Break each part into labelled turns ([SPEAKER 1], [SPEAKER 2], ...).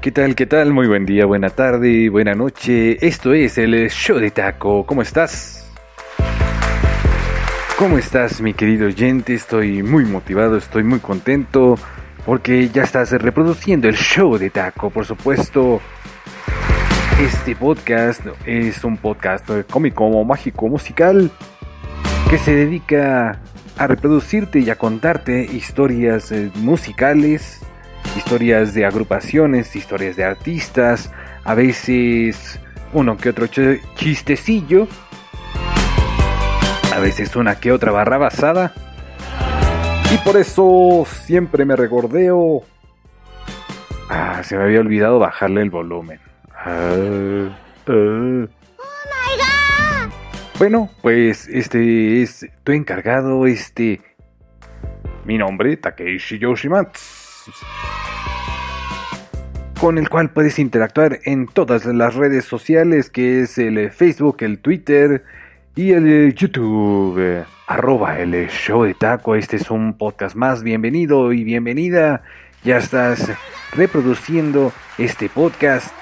[SPEAKER 1] ¿qué tal? ¿Qué tal? Muy buen día, buena tarde, buena noche. Esto es el show de taco. ¿Cómo estás? ¿Cómo estás, mi querido oyente? Estoy muy motivado, estoy muy contento porque ya estás reproduciendo el show de taco, por supuesto. Este podcast es un podcast cómico, mágico, musical que se dedica a reproducirte y a contarte historias eh, musicales historias de agrupaciones, historias de artistas, a veces uno que otro chistecillo, a veces una que otra barra basada. Y por eso siempre me recordeo. Ah, se me había olvidado bajarle el volumen. Ah, ah. Bueno, pues este es tu encargado, este... Mi nombre, Takeishi Yoshimatsu con el cual puedes interactuar en todas las redes sociales, que es el Facebook, el Twitter y el YouTube. Arroba el show de taco. Este es un podcast más. Bienvenido y bienvenida. Ya estás reproduciendo este podcast.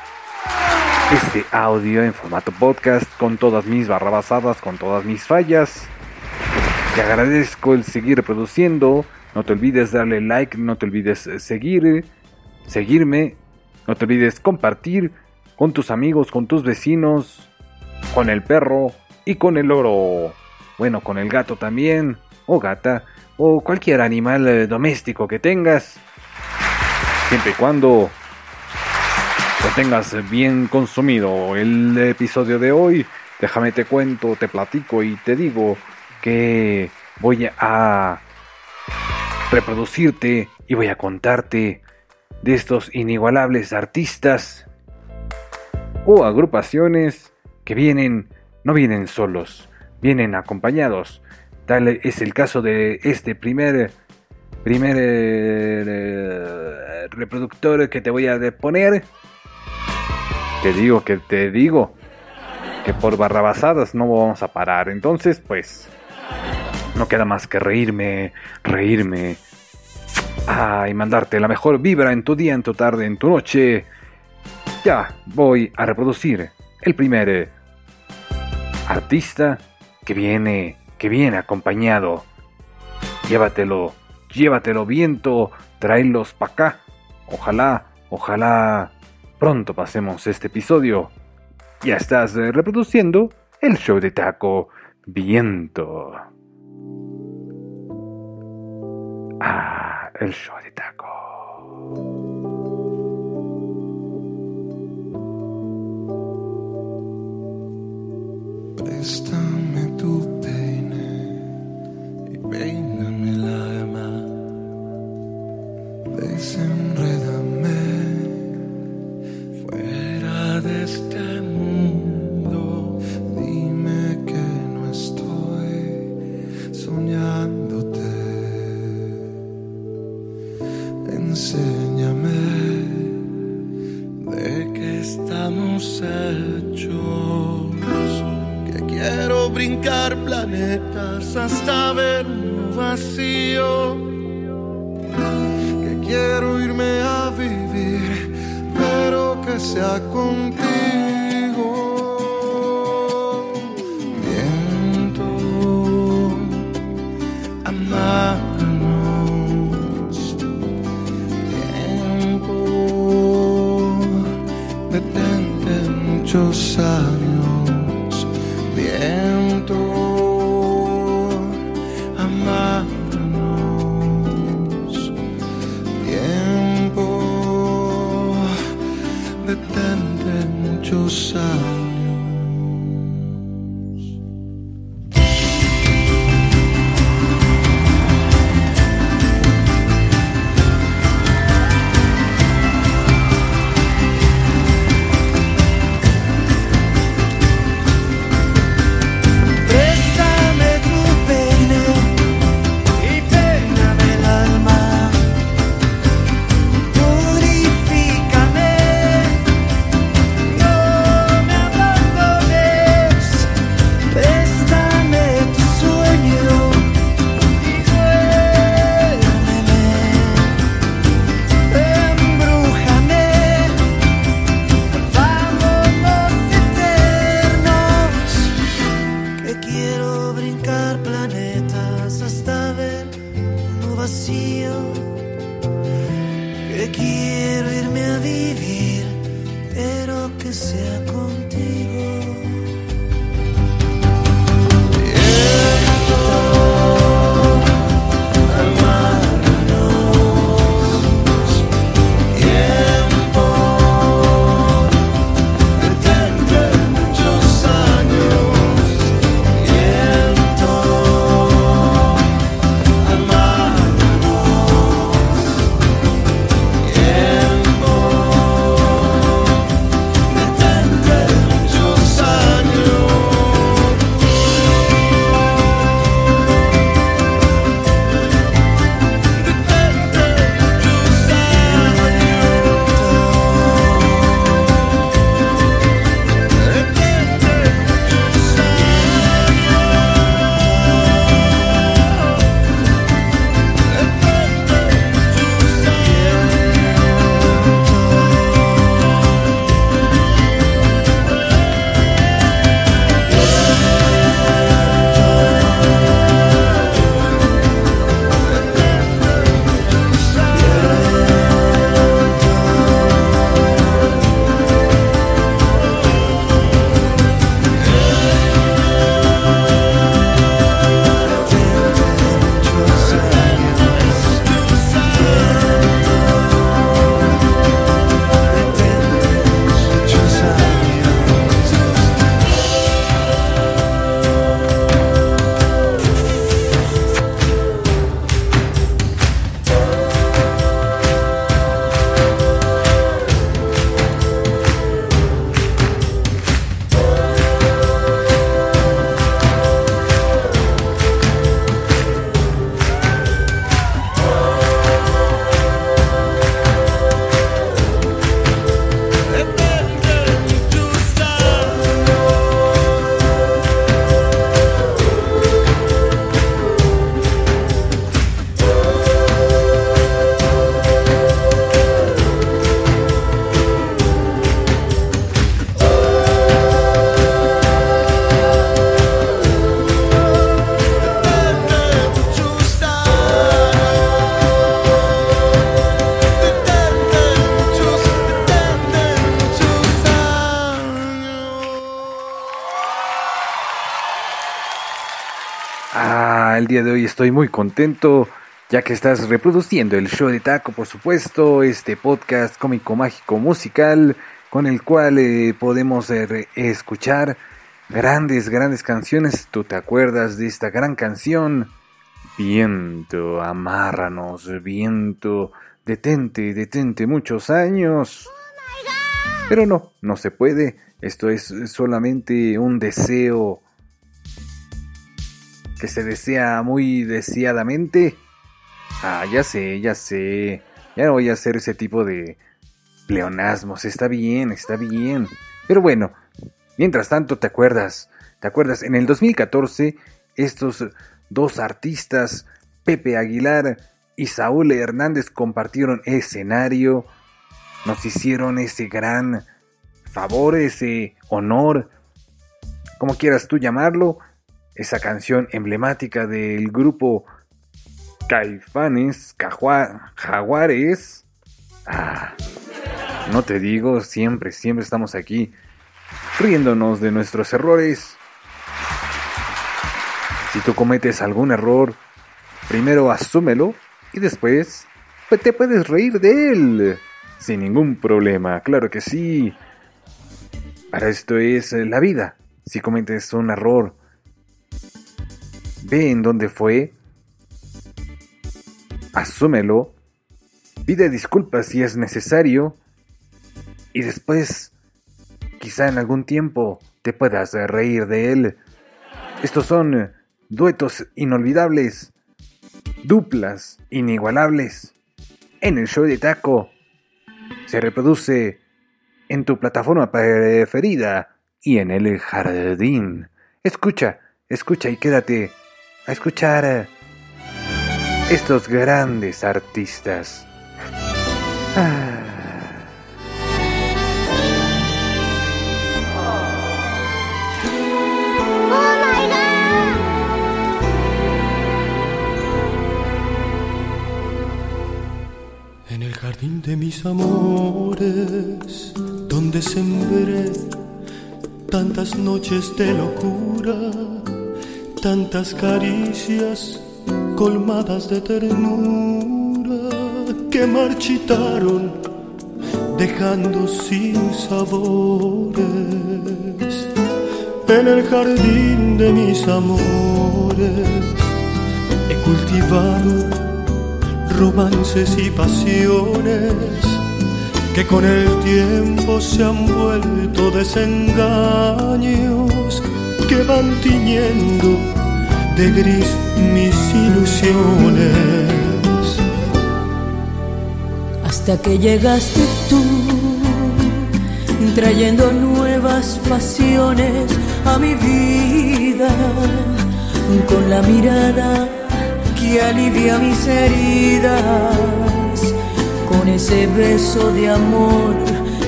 [SPEAKER 1] Este audio en formato podcast con todas mis barrabasadas, con todas mis fallas. Te agradezco el seguir reproduciendo. No te olvides darle like, no te olvides seguir, seguirme no te olvides compartir con tus amigos, con tus vecinos, con el perro y con el loro. Bueno, con el gato también, o gata, o cualquier animal eh, doméstico que tengas. Siempre y cuando lo tengas bien consumido. El episodio de hoy, déjame te cuento, te platico y te digo que voy a reproducirte y voy a contarte de estos inigualables artistas o agrupaciones que vienen, no vienen solos, vienen acompañados. Tal es el caso de este primer, primer eh, reproductor que te voy a poner. Te digo que te digo que por barrabasadas no vamos a parar. Entonces, pues, no queda más que reírme, reírme, Ah, y mandarte la mejor vibra en tu día, en tu tarde, en tu noche. Ya voy a reproducir el primer artista que viene, que viene acompañado. Llévatelo, llévatelo viento, tráelos para acá. Ojalá, ojalá pronto pasemos este episodio. Ya estás eh, reproduciendo el show de taco viento. Ah el show de taco.
[SPEAKER 2] Préstame tu peine y peíname hasta ver un vacío. Que quiero irme a vivir, pero que sea contigo. Pero que
[SPEAKER 1] estoy muy contento ya que estás reproduciendo el show de Taco, por supuesto, este podcast cómico mágico musical con el cual eh, podemos eh, escuchar grandes, grandes canciones. ¿Tú te acuerdas de esta gran canción? Viento, amárranos, viento, detente, detente muchos años. Pero no, no se puede. Esto es solamente un deseo que se desea muy deseadamente. Ah, ya sé, ya sé. Ya no voy a hacer ese tipo de pleonasmos. Está bien, está bien. Pero bueno, mientras tanto, ¿te acuerdas? ¿Te acuerdas? En el 2014, estos dos artistas, Pepe Aguilar y Saúl Hernández, compartieron escenario. Nos hicieron ese gran favor, ese honor, como quieras tú llamarlo, esa canción emblemática del grupo Caifanes, Cajua- Jaguares. Ah, no te digo, siempre, siempre estamos aquí riéndonos de nuestros errores. Si tú cometes algún error, primero asúmelo y después te puedes reír de él. Sin ningún problema, claro que sí. Para esto es la vida. Si cometes un error, ve en dónde fue, asúmelo, pide disculpas si es necesario y después, quizá en algún tiempo, te puedas reír de él. Estos son duetos inolvidables, duplas inigualables. En el show de Taco se reproduce en tu plataforma preferida y en el jardín. Escucha, escucha y quédate a escuchar estos grandes artistas.
[SPEAKER 3] Oh my god! jardín de mis amores, donde sembré tantas noches de locura, tantas caricias colmadas de ternura que marchitaron dejando sin sabores en el jardín de mis amores. He cultivado romances y pasiones que con el tiempo se han vuelto desengaños que van tiñendo de gris mis ilusiones.
[SPEAKER 4] Hasta que llegaste tú, trayendo nuevas pasiones a mi vida, con la mirada que alivia mis heridas con ese beso de amor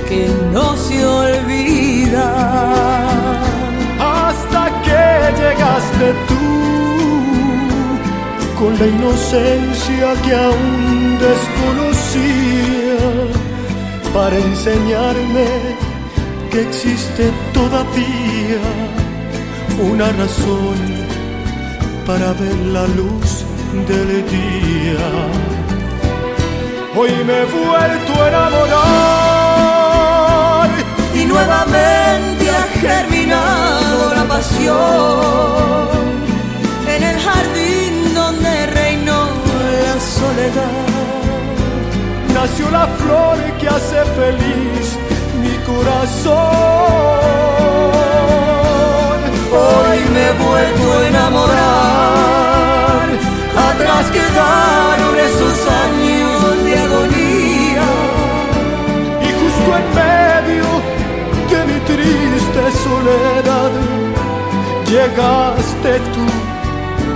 [SPEAKER 4] que no se olvida.
[SPEAKER 3] Llegaste tú con la inocencia que aún desconocía para enseñarme que existe todavía una razón para ver la luz del día. Hoy me he vuelto a enamorar
[SPEAKER 4] y nuevamente ha germinado la pasión en el jardín donde reinó la soledad.
[SPEAKER 3] Nació la flor que hace feliz mi corazón.
[SPEAKER 4] Hoy me he vuelto a enamorar atrás quedaron esos años de agonía.
[SPEAKER 3] Y justo en llegaste tú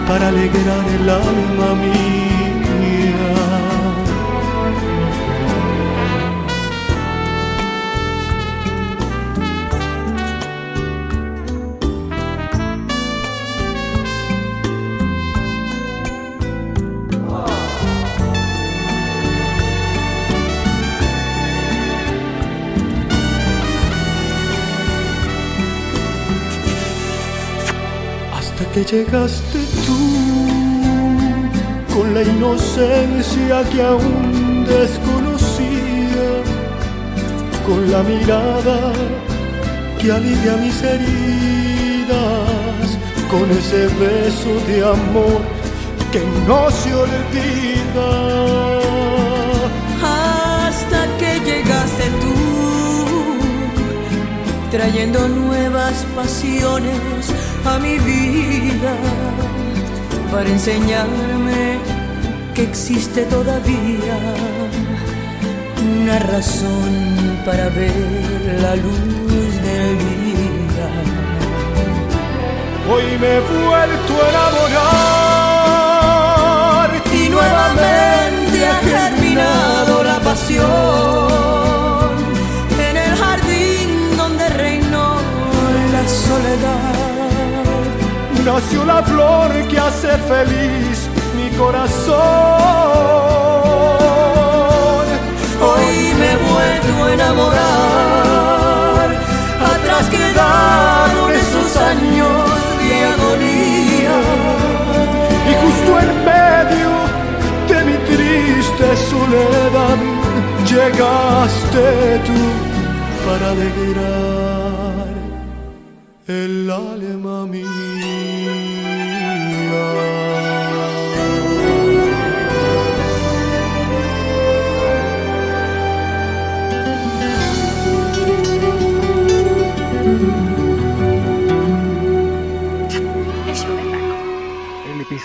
[SPEAKER 3] para alegrar el alma mía. Que llegaste tú con la inocencia que aún desconocía, con la mirada que alivia mis heridas, con ese beso de amor que no se olvida.
[SPEAKER 4] Hasta que llegaste tú, trayendo nuevas pasiones a mi vida para enseñarme que existe todavía una razón para ver la luz del día.
[SPEAKER 3] Hoy me he vuelto a enamorar
[SPEAKER 4] y nuevamente ha germinado la pasión en el jardín donde reinó la soledad
[SPEAKER 3] nació la flor que hace feliz mi corazón.
[SPEAKER 4] Hoy me he vuelto a enamorar, atrás quedaron esos años de agonía.
[SPEAKER 3] Y justo en medio de mi triste soledad, llegaste tú para alegrar el alma mía.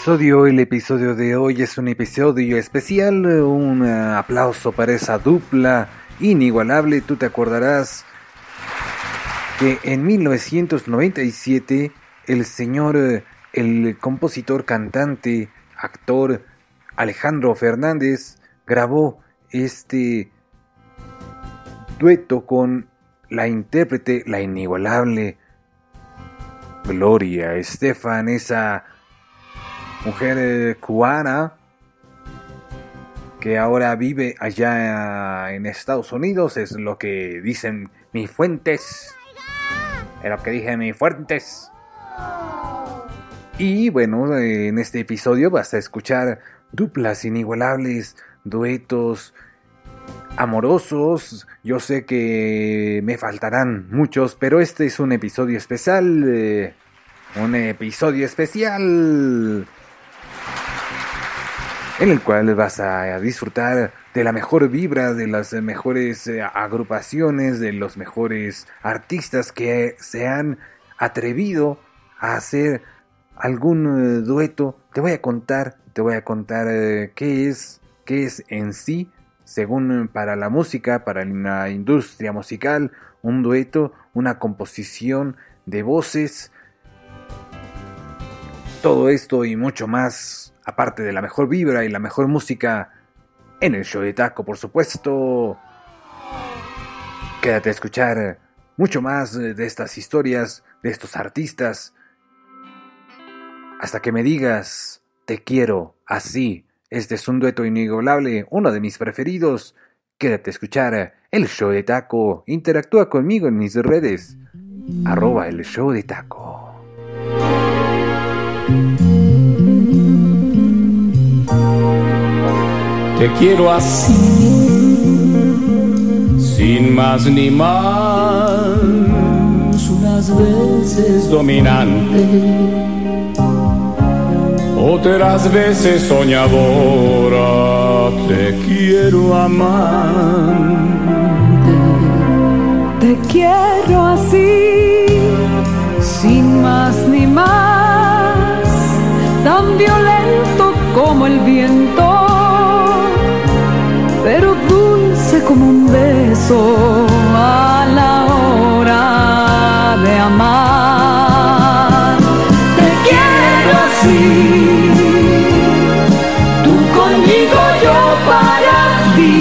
[SPEAKER 1] Episodio, el episodio de hoy es un episodio especial, un aplauso para esa dupla inigualable, tú te acordarás que en 1997 el señor, el compositor, cantante, actor Alejandro Fernández grabó este dueto con la intérprete, la inigualable Gloria Estefan, esa mujer cubana que ahora vive allá en Estados Unidos, es lo que dicen mis fuentes. Es lo que dije mis fuentes. Y bueno, en este episodio vas a escuchar duplas inigualables, duetos amorosos. Yo sé que me faltarán muchos, pero este es un episodio especial. Eh, un episodio especial en el cual vas a disfrutar de la mejor vibra, de las mejores eh, agrupaciones, de los mejores artistas que se han atrevido a hacer algún eh, dueto. Te voy a contar, te voy a contar eh, qué es, qué es en sí, según para la música, para la industria musical, un dueto, una composición de voces. Todo esto y mucho más aparte de la mejor vibra y la mejor música en el show de Taco, por supuesto. Quédate a escuchar mucho más de estas historias, de estos artistas, hasta que me digas, te quiero así. Este es un dueto inigualable, uno de mis preferidos. Quédate a escuchar el show de Taco. Interactúa conmigo en mis redes. Arroba el show de Taco.
[SPEAKER 5] Te quiero así, sin más ni más, unas veces dominante, otras veces soñadora. Te quiero amar.
[SPEAKER 6] Te quiero así, sin más ni más, tan violento como el viento como un beso a la hora de amar. Te quiero así, tú conmigo, yo para ti,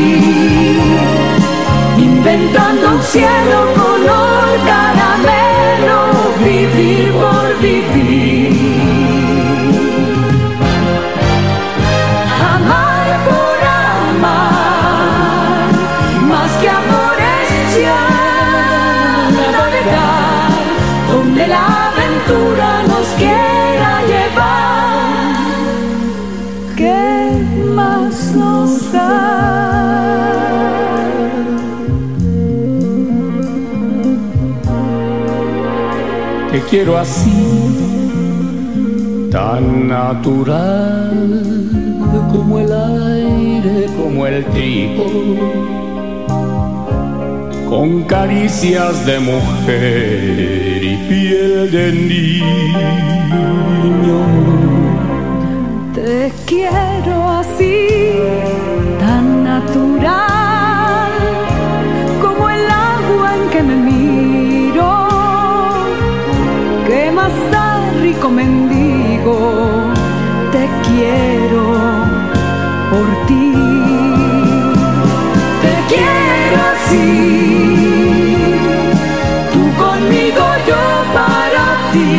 [SPEAKER 6] inventando un cielo color caramelo, vivir por vivir.
[SPEAKER 5] Quiero así, tan natural como el aire, como el trigo, con caricias de mujer y piel de niño.
[SPEAKER 6] Te quiero ¿Qué más da, rico mendigo? Te quiero por ti. Te quiero así, tú conmigo, yo para ti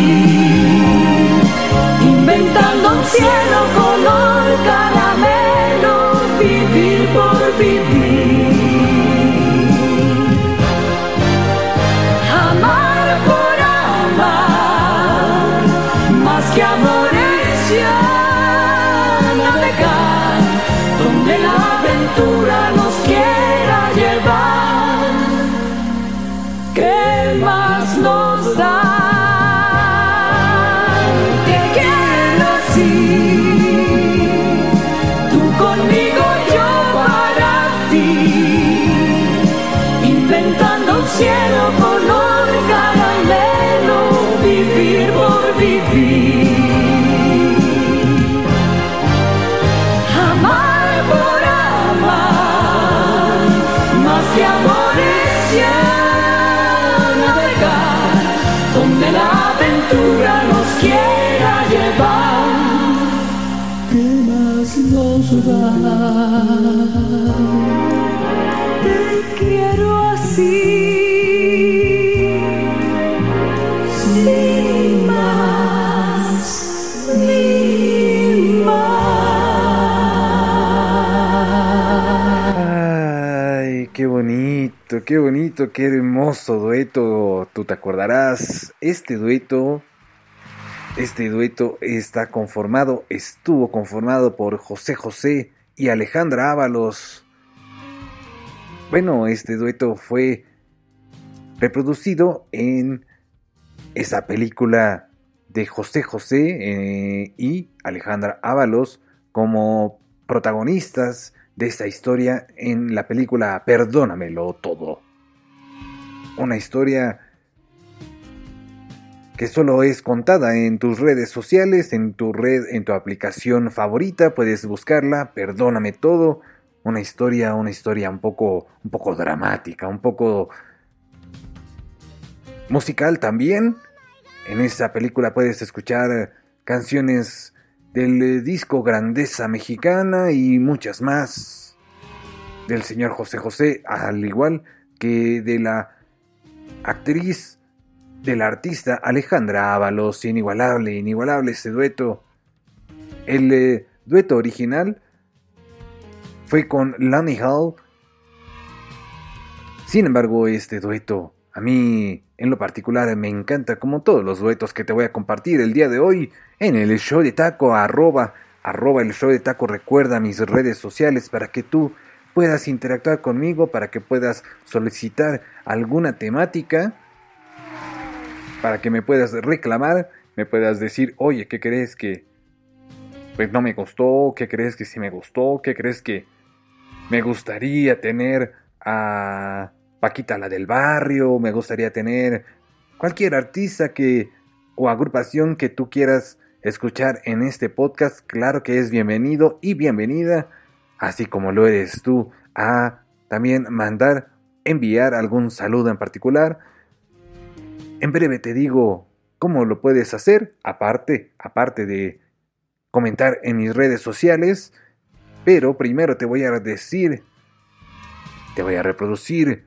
[SPEAKER 6] inventando un cielo color caramelo, vivir por vivir. Qué
[SPEAKER 1] bonito, qué hermoso dueto. Tú te acordarás, este dueto, este dueto está conformado, estuvo conformado por José José y Alejandra Ábalos. Bueno, este dueto fue reproducido en esa película de José José eh, y Alejandra Ábalos como protagonistas de esta historia en la película Perdónamelo todo. Una historia que solo es contada en tus redes sociales, en tu red, en tu aplicación favorita, puedes buscarla, Perdóname todo, una historia, una historia un poco un poco dramática, un poco musical también. En esa película puedes escuchar canciones del disco Grandeza Mexicana y muchas más del señor José José, al igual que de la actriz, del artista Alejandra Ábalos, inigualable, inigualable ese dueto. El eh, dueto original fue con Lanny Hall. Sin embargo, este dueto a mí en lo particular me encanta como todos los duetos que te voy a compartir el día de hoy en el show de taco arroba arroba el show de taco. Recuerda mis redes sociales para que tú puedas interactuar conmigo para que puedas solicitar alguna temática para que me puedas reclamar me puedas decir oye qué crees que pues no me gustó qué crees que sí me gustó qué crees que me gustaría tener a Paquita la del barrio, me gustaría tener cualquier artista que o agrupación que tú quieras escuchar en este podcast, claro que es bienvenido y bienvenida, así como lo eres tú, a también mandar, enviar algún saludo en particular. En breve te digo cómo lo puedes hacer, aparte, aparte de comentar en mis redes sociales, pero primero te voy a decir, te voy a reproducir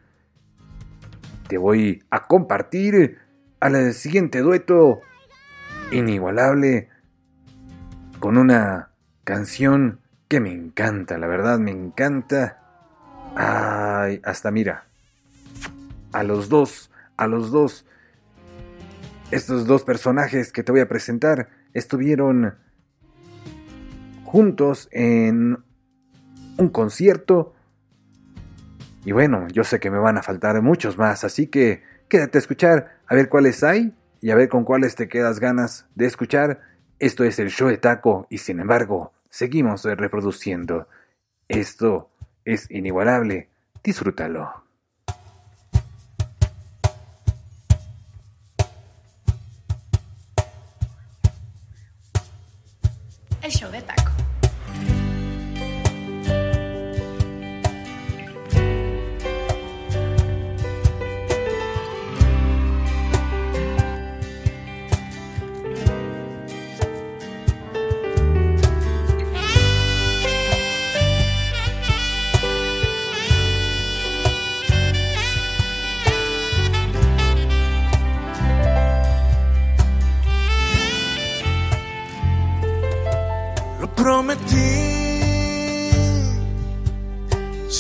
[SPEAKER 1] te voy a compartir al siguiente dueto inigualable con una canción que me encanta, la verdad me encanta. Ay, hasta mira. A los dos, a los dos. Estos dos personajes que te voy a presentar estuvieron juntos en un concierto y bueno, yo sé que me van a faltar muchos más, así que quédate a escuchar a ver cuáles hay y a ver con cuáles te quedas ganas de escuchar. Esto es el show de taco y sin embargo, seguimos reproduciendo. Esto es inigualable. Disfrútalo.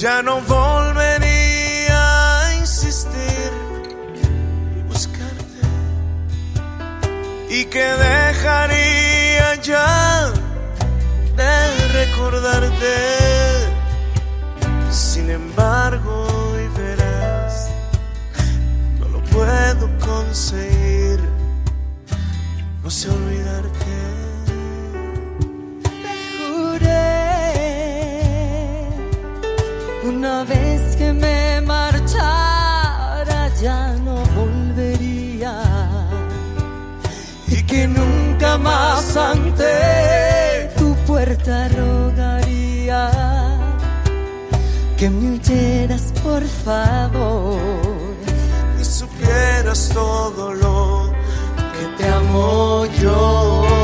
[SPEAKER 2] Ya no volvería a insistir y buscarte y que dejaría ya de recordarte. Sin embargo, hoy verás, no lo puedo conseguir, no sé olvidarte.
[SPEAKER 4] Una vez que me marchara ya no volvería y que nunca más ante tu puerta rogaría que me huyeras por favor
[SPEAKER 2] y supieras todo lo que te amo yo.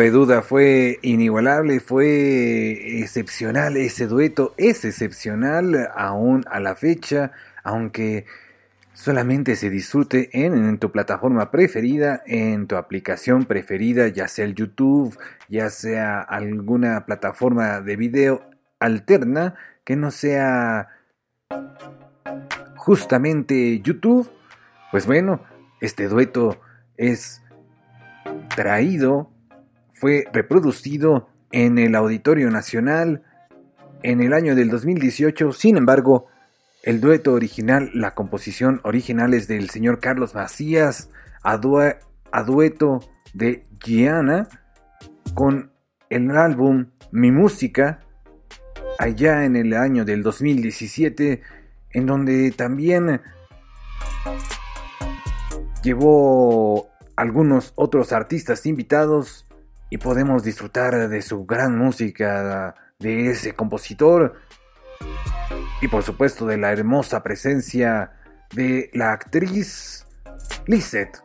[SPEAKER 1] Cabe duda, fue inigualable, fue excepcional ese dueto, es excepcional aún a la fecha, aunque solamente se disfrute en, en tu plataforma preferida, en tu aplicación preferida, ya sea el YouTube, ya sea alguna plataforma de video alterna que no sea justamente YouTube. Pues bueno, este dueto es traído fue reproducido en el Auditorio Nacional en el año del 2018. Sin embargo, el dueto original, la composición original es del señor Carlos Macías a, due- a dueto de Gianna con el álbum Mi Música allá en el año del 2017 en donde también llevó algunos otros artistas invitados y podemos disfrutar de su gran música, de ese compositor y por supuesto de la hermosa presencia de la actriz Lisette.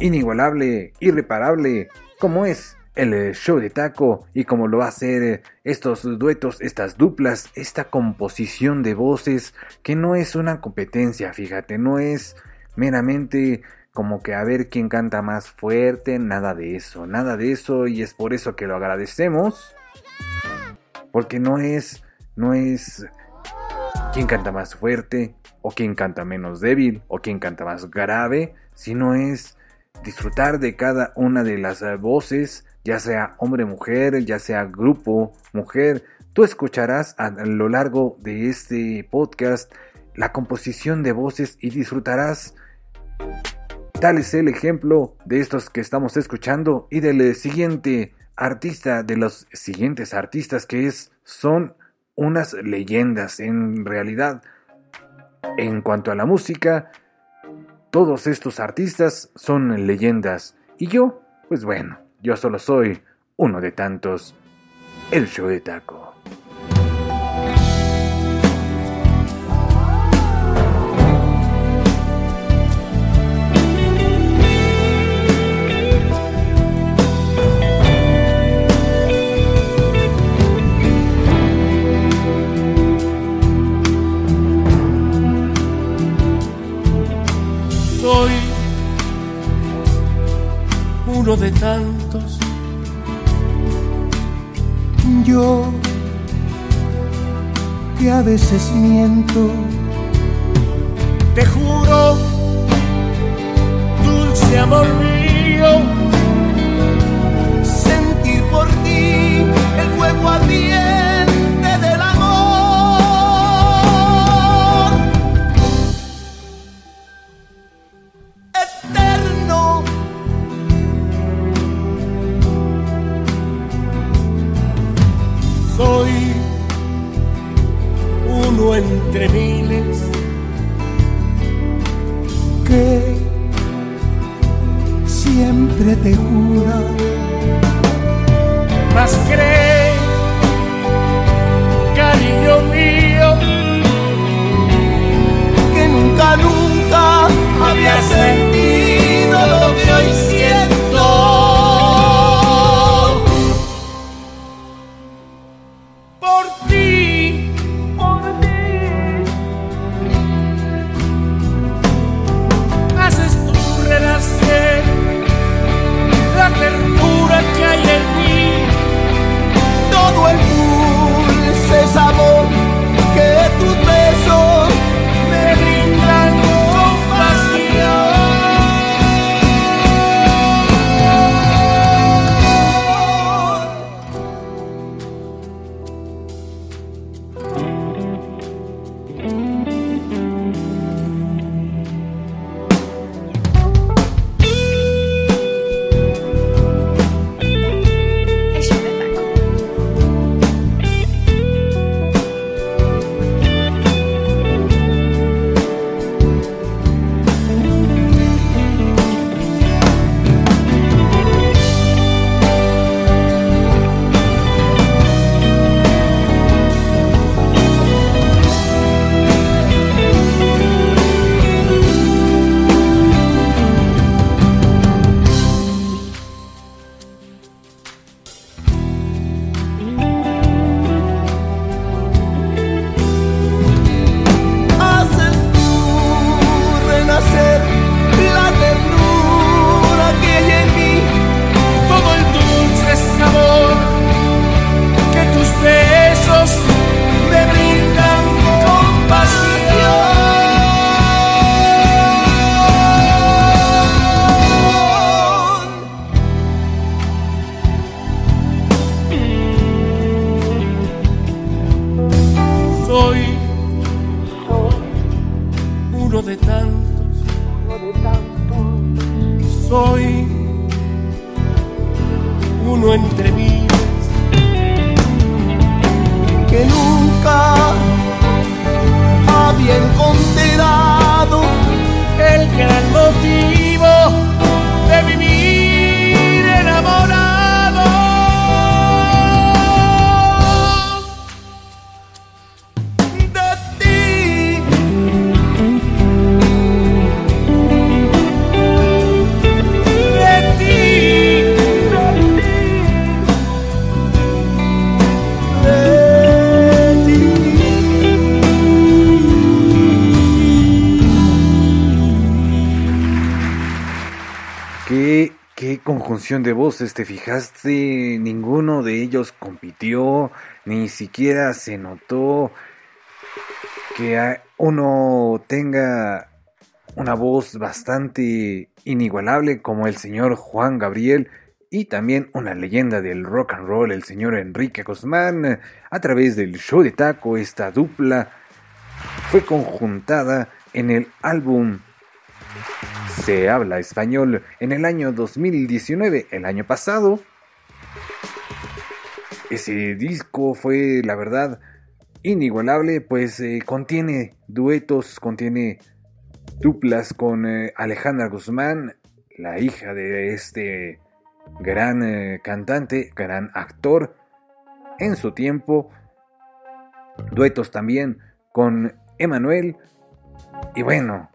[SPEAKER 1] Inigualable, irreparable, como es el show de taco y como lo va a estos duetos, estas duplas, esta composición de voces que no es una competencia, fíjate, no es meramente como que a ver quién canta más fuerte, nada de eso, nada de eso y es por eso que lo agradecemos. Porque no es no es quién canta más fuerte o quién canta menos débil o quién canta más grave, sino es disfrutar de cada una de las voces, ya sea hombre mujer, ya sea grupo mujer. Tú escucharás a lo largo de este podcast la composición de voces y disfrutarás Tal es el ejemplo de estos que estamos escuchando y del siguiente artista, de los siguientes artistas que es, son unas leyendas en realidad. En cuanto a la música, todos estos artistas son leyendas y yo, pues bueno, yo solo soy uno de tantos, el show de taco.
[SPEAKER 3] Uno de tantos.
[SPEAKER 7] Yo que a veces miento,
[SPEAKER 3] Te juro, dulce amor mío,
[SPEAKER 7] sentir por ti el fuego ardiente
[SPEAKER 3] entre
[SPEAKER 2] vidas que nunca
[SPEAKER 1] conjunción de voces te fijaste? Ninguno de ellos compitió, ni siquiera se notó que uno tenga una voz bastante inigualable como el señor Juan Gabriel y también una leyenda del rock and roll, el señor Enrique Guzmán. A través del show de taco, esta dupla fue conjuntada en el álbum se habla español en el año 2019, el año pasado. Ese disco fue, la verdad, inigualable, pues eh, contiene duetos, contiene duplas con eh, Alejandra Guzmán, la hija de este gran eh, cantante, gran actor en su tiempo. Duetos también con Emanuel. Y bueno,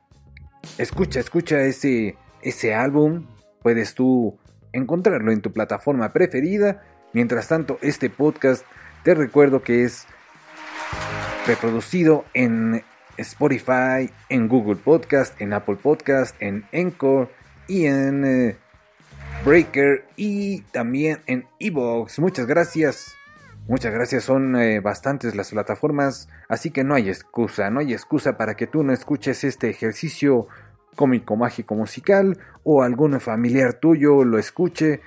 [SPEAKER 1] Escucha, escucha ese, ese álbum. Puedes tú encontrarlo en tu plataforma preferida. Mientras tanto, este podcast te recuerdo que es reproducido en Spotify, en Google Podcast, en Apple Podcast, en Encore y en eh, Breaker y también en Evox. Muchas gracias. Muchas gracias, son eh, bastantes las plataformas, así que no hay excusa, no hay excusa para que tú no escuches este ejercicio cómico, mágico, musical o algún familiar tuyo lo escuche.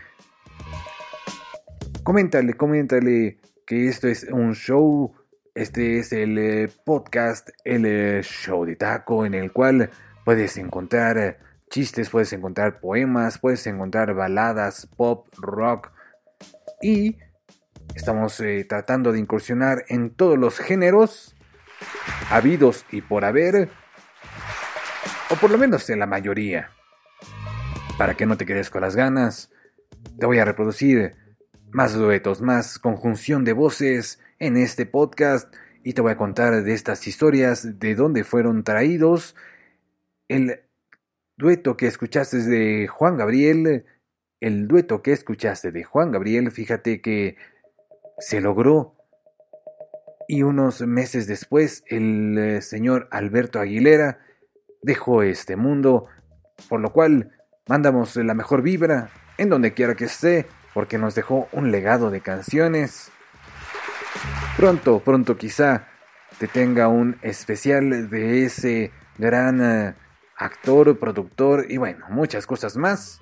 [SPEAKER 1] Coméntale, coméntale que esto es un show, este es el eh, podcast, el eh, show de taco en el cual puedes encontrar chistes, puedes encontrar poemas, puedes encontrar baladas, pop, rock y Estamos eh, tratando de incursionar en todos los géneros habidos y por haber, o por lo menos en la mayoría. Para que no te quedes con las ganas, te voy a reproducir más duetos, más conjunción de voces en este podcast y te voy a contar de estas historias, de dónde fueron traídos. El dueto que escuchaste de Juan Gabriel, el dueto que escuchaste de Juan Gabriel, fíjate que se logró. Y unos meses después, el eh, señor Alberto Aguilera dejó este mundo, por lo cual mandamos la mejor vibra en donde quiera que esté, porque nos dejó un legado de canciones. Pronto, pronto quizá te tenga un especial de ese gran eh, actor, productor y bueno, muchas cosas más.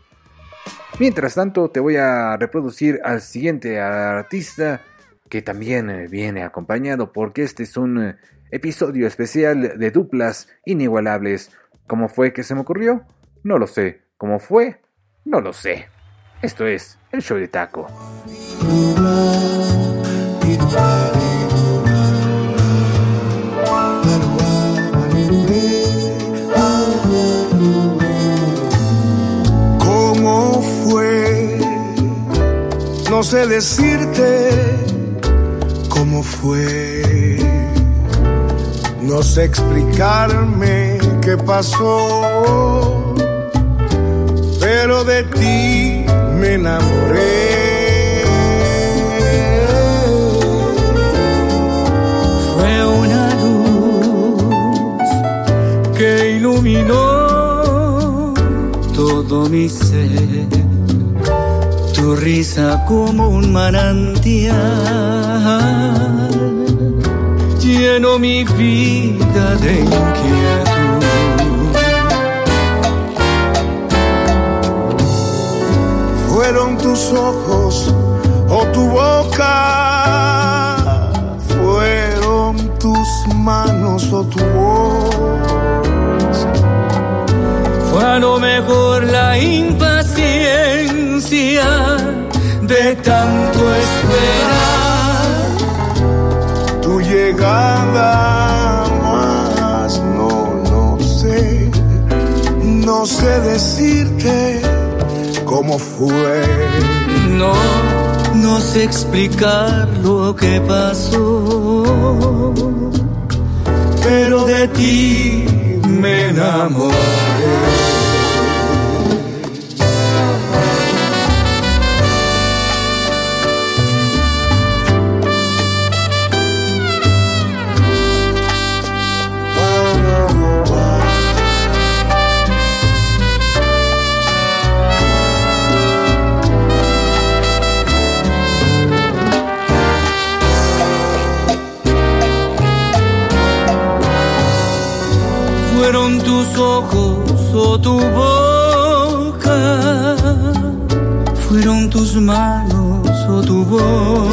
[SPEAKER 1] Mientras tanto, te voy a reproducir al siguiente artista que también eh, viene acompañado porque este es un eh, episodio especial de duplas inigualables. ¿Cómo fue que se me ocurrió? No lo sé. ¿Cómo fue? No lo sé. Esto es el show de taco.
[SPEAKER 2] ¿Cómo fue? No sé decirte cómo fue. No sé explicarme qué pasó, pero de ti me enamoré.
[SPEAKER 8] Fue una luz que iluminó todo mi ser. Tu risa como un manantial llenó mi vida de inquietud.
[SPEAKER 2] Fueron tus ojos o tu boca, fueron tus manos o tu voz.
[SPEAKER 8] Fue a lo mejor la impaciencia de tanto esperar
[SPEAKER 2] tu llegada, más no, no sé, no sé decirte cómo fue.
[SPEAKER 8] No, no sé explicar lo que pasó, pero de ti me enamoré. Ojos o tu boca, fueron tus manos o tu voz.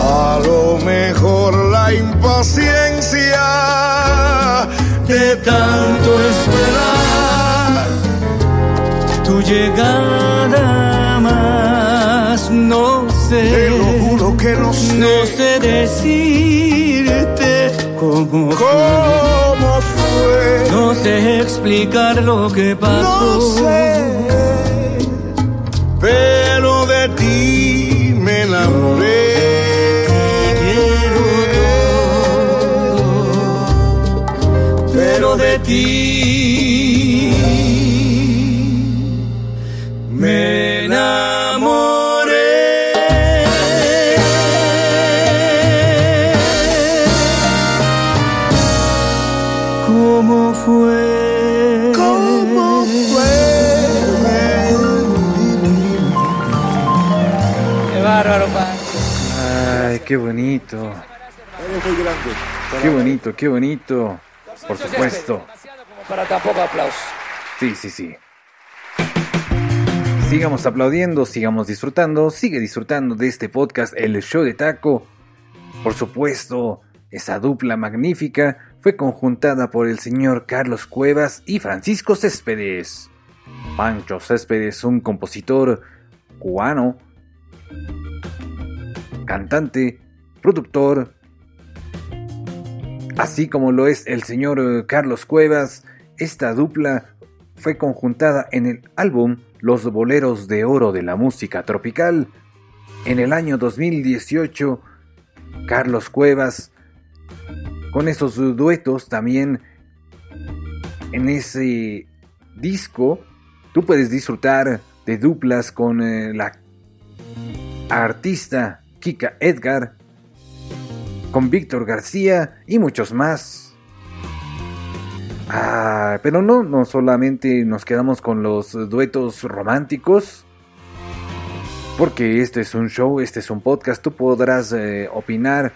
[SPEAKER 2] A lo mejor la impaciencia
[SPEAKER 8] de tanto esperar tu llegada más no sé.
[SPEAKER 2] Te lo juro que no sé.
[SPEAKER 8] No sé decirte cómo.
[SPEAKER 2] ¿Cómo?
[SPEAKER 8] No sé explicar lo que pasó.
[SPEAKER 2] Pero de ti me enamoré.
[SPEAKER 8] Quiero todo, pero de ti
[SPEAKER 9] qué
[SPEAKER 1] bonito.
[SPEAKER 2] Eres muy grande.
[SPEAKER 1] Qué bonito, qué bonito. Por supuesto.
[SPEAKER 9] Para tan poco aplauso.
[SPEAKER 1] Sí, sí, sí. Sigamos aplaudiendo, sigamos disfrutando, sigue disfrutando de este podcast, El Show de Taco. Por supuesto, esa dupla magnífica fue conjuntada por el señor Carlos Cuevas y Francisco Céspedes. Pancho Céspedes, un compositor cubano, cantante, productor, así como lo es el señor eh, Carlos Cuevas, esta dupla fue conjuntada en el álbum Los Boleros de Oro de la Música Tropical. En el año 2018, Carlos Cuevas, con esos duetos también en ese disco, tú puedes disfrutar de duplas con eh, la artista Kika Edgar, con Víctor García y muchos más. Ah, pero no, no solamente nos quedamos con los duetos románticos. Porque este es un show, este es un podcast, tú podrás eh, opinar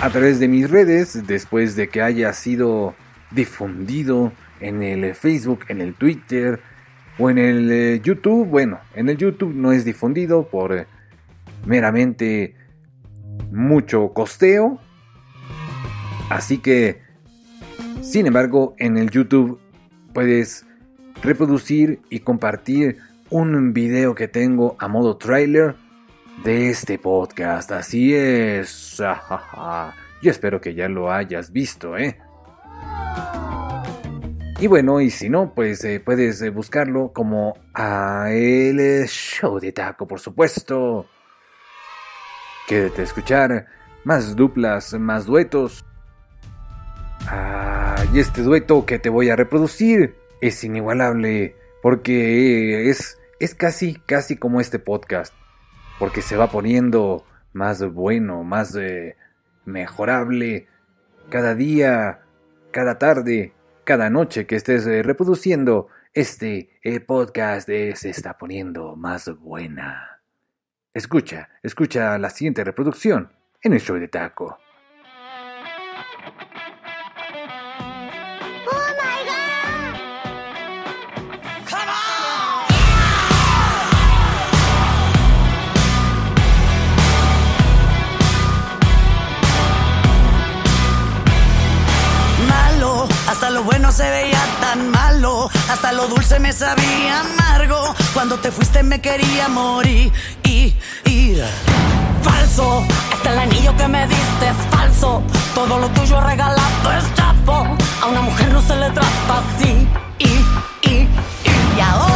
[SPEAKER 1] a través de mis redes después de que haya sido difundido en el Facebook, en el Twitter o en el eh, YouTube. Bueno, en el YouTube no es difundido por eh, meramente mucho costeo. Así que, sin embargo, en el YouTube puedes reproducir y compartir un video que tengo a modo trailer de este podcast. Así es. Yo espero que ya lo hayas visto, ¿eh? Y bueno, y si no, pues eh, puedes eh, buscarlo como a el show de taco, por supuesto. Quédate a escuchar más duplas, más duetos. Ah, y este dueto que te voy a reproducir es inigualable porque es, es casi, casi como este podcast. Porque se va poniendo más bueno, más eh, mejorable cada día, cada tarde, cada noche que estés eh, reproduciendo este eh, podcast se está poniendo más buena. Escucha, escucha la siguiente reproducción en el show de taco.
[SPEAKER 10] Malo, hasta lo bueno se veía tan malo. Hasta lo dulce me sabía amargo. Cuando te fuiste me quería morir. Y, ir. Falso, hasta el anillo que me diste es falso. Todo lo tuyo regalado es chapo. A una mujer no se le trata así. Y, y, y.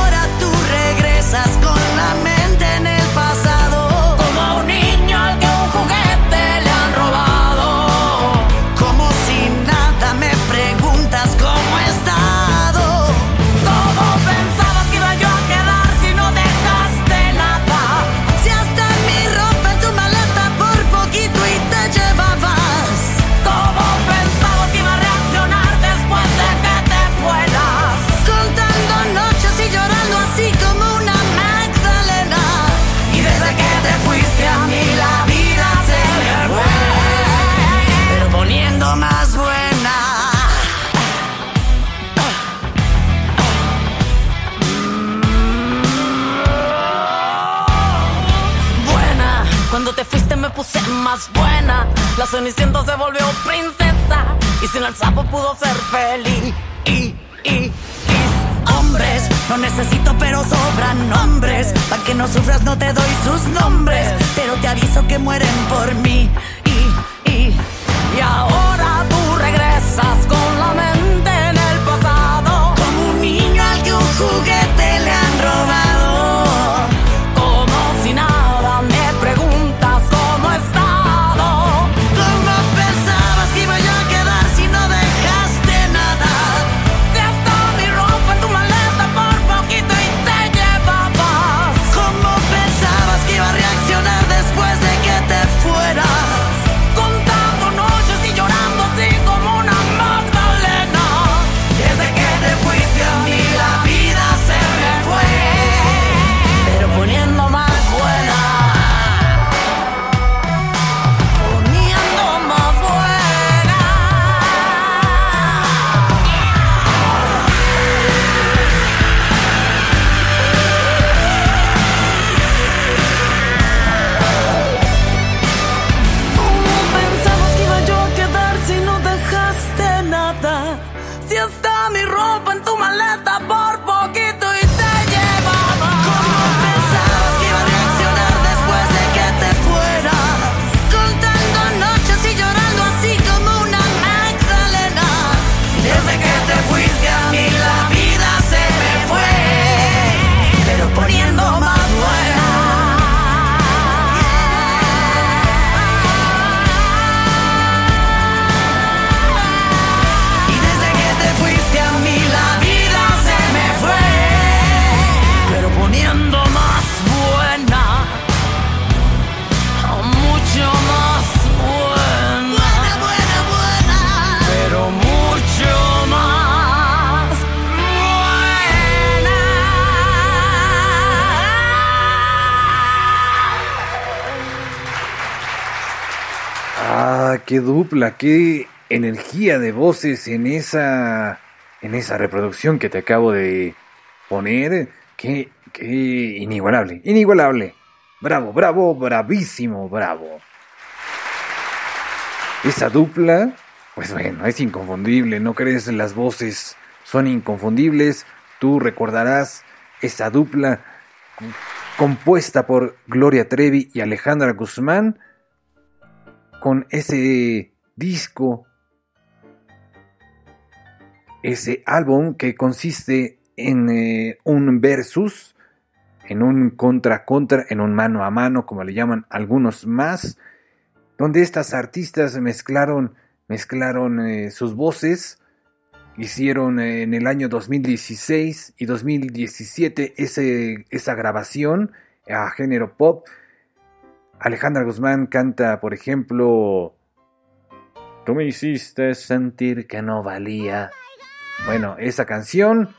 [SPEAKER 10] El sapo pudo ser feliz. Y, y. Hombres, no necesito pero sobran nombres. Para que no sufras no te doy sus nombres. Pero te aviso que mueren por mí. Y, y, y ahora tú regresas con la mente en el pasado. Como un niño al que un juguete
[SPEAKER 1] Ah, qué dupla, qué energía de voces en esa en esa reproducción que te acabo de poner. Qué, qué inigualable, inigualable. Bravo, bravo, bravísimo, bravo. Esa dupla, pues bueno, es inconfundible, ¿no crees? Las voces son inconfundibles. Tú recordarás esa dupla compuesta por Gloria Trevi y Alejandra Guzmán con ese disco, ese álbum que consiste en eh, un versus, en un contra contra, en un mano a mano, como le llaman algunos más, donde estas artistas mezclaron, mezclaron eh, sus voces, hicieron eh, en el año 2016 y 2017 ese, esa grabación a género pop. Alejandra Guzmán canta, por ejemplo, Tú me hiciste sentir que no valía. Bueno, esa canción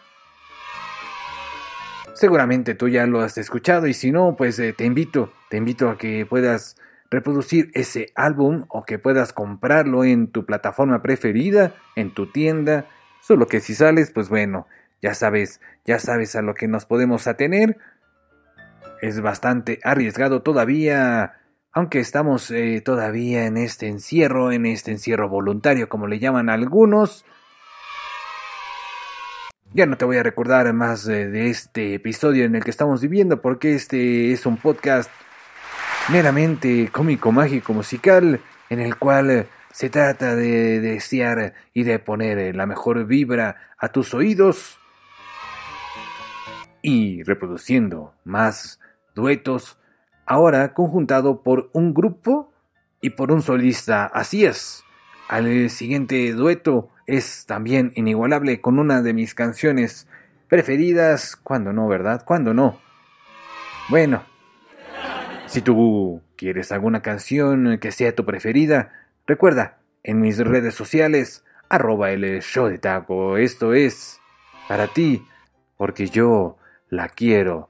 [SPEAKER 1] seguramente tú ya lo has escuchado y si no, pues eh, te invito, te invito a que puedas reproducir ese álbum o que puedas comprarlo en tu plataforma preferida, en tu tienda, solo que si sales, pues bueno, ya sabes, ya sabes a lo que nos podemos atener. Es bastante arriesgado todavía, aunque estamos eh, todavía en este encierro, en este encierro voluntario, como le llaman algunos. Ya no te voy a recordar más de este episodio en el que estamos viviendo porque este es un podcast meramente cómico, mágico, musical en el cual se trata de desear y de poner la mejor vibra a tus oídos y reproduciendo más duetos, ahora conjuntado por un grupo y por un solista. Así es. Al siguiente dueto es también inigualable con una de mis canciones preferidas. ¿Cuándo no, verdad? ¿Cuándo no? Bueno, si tú quieres alguna canción que sea tu preferida, recuerda, en mis redes sociales, arroba el show de taco. Esto es para ti, porque yo la quiero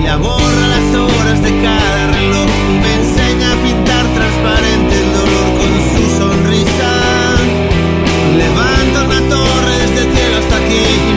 [SPEAKER 7] Ella borra las horas de cada reloj me enseña a pintar transparente el dolor con su sonrisa. Levanta una torre desde el cielo hasta aquí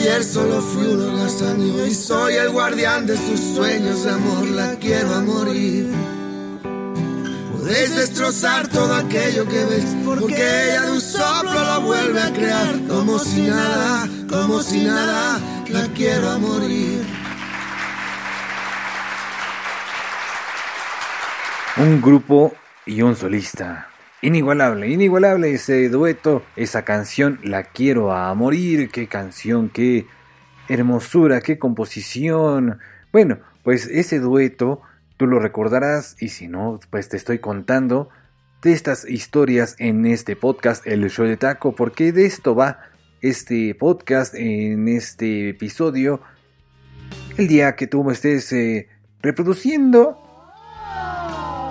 [SPEAKER 7] ayer solo fui un holgazán y soy el guardián de sus sueños de amor, la quiero a morir. Podéis destrozar todo aquello que veis, porque ella de un soplo lo vuelve a crear, como si nada, como si nada, la quiero a morir.
[SPEAKER 1] Un grupo y un solista. Inigualable, inigualable ese dueto, esa canción, la quiero a morir, qué canción, qué hermosura, qué composición. Bueno, pues ese dueto tú lo recordarás y si no, pues te estoy contando de estas historias en este podcast, el show de taco, porque de esto va este podcast en este episodio. El día que tú me estés eh, reproduciendo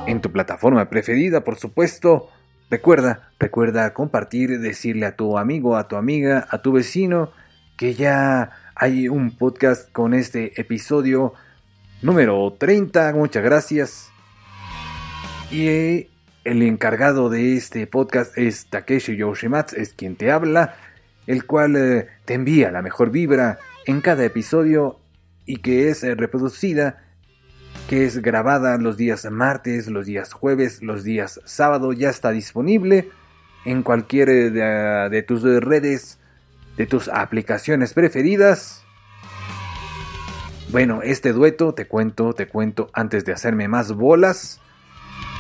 [SPEAKER 1] en tu plataforma preferida, por supuesto. Recuerda, recuerda compartir, decirle a tu amigo, a tu amiga, a tu vecino que ya hay un podcast con este episodio número 30. Muchas gracias. Y eh, el encargado de este podcast es Takeshi Yoshimatsu, es quien te habla, el cual eh, te envía la mejor vibra en cada episodio y que es reproducida, que es grabada los días martes, los días jueves, los días sábado, ya está disponible en cualquier de, de tus redes, de tus aplicaciones preferidas. Bueno, este dueto, te cuento, te cuento antes de hacerme más bolas,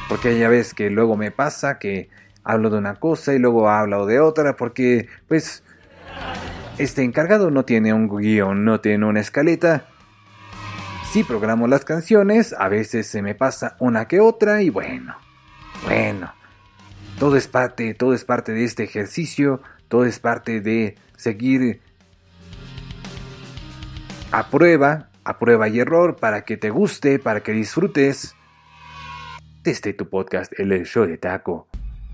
[SPEAKER 1] porque ya ves que luego me pasa que hablo de una cosa y luego hablo de otra, porque pues este encargado no tiene un guion, no tiene una escaleta. Sí programo las canciones, a veces se me pasa una que otra y bueno, bueno, todo es parte, todo es parte de este ejercicio, todo es parte de seguir a prueba, a prueba y error para que te guste, para que disfrutes este tu podcast, el show de taco.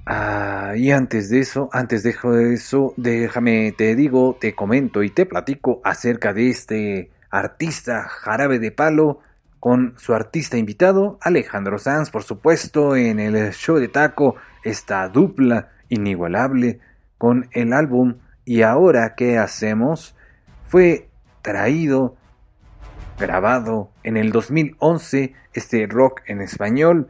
[SPEAKER 1] Ah, y antes de eso, antes de eso, déjame, te digo, te comento y te platico acerca de este artista jarabe de palo con su artista invitado, Alejandro Sanz, por supuesto, en el show de taco, esta dupla inigualable con el álbum Y ahora, ¿qué hacemos? Fue traído, grabado en el 2011, este rock en español,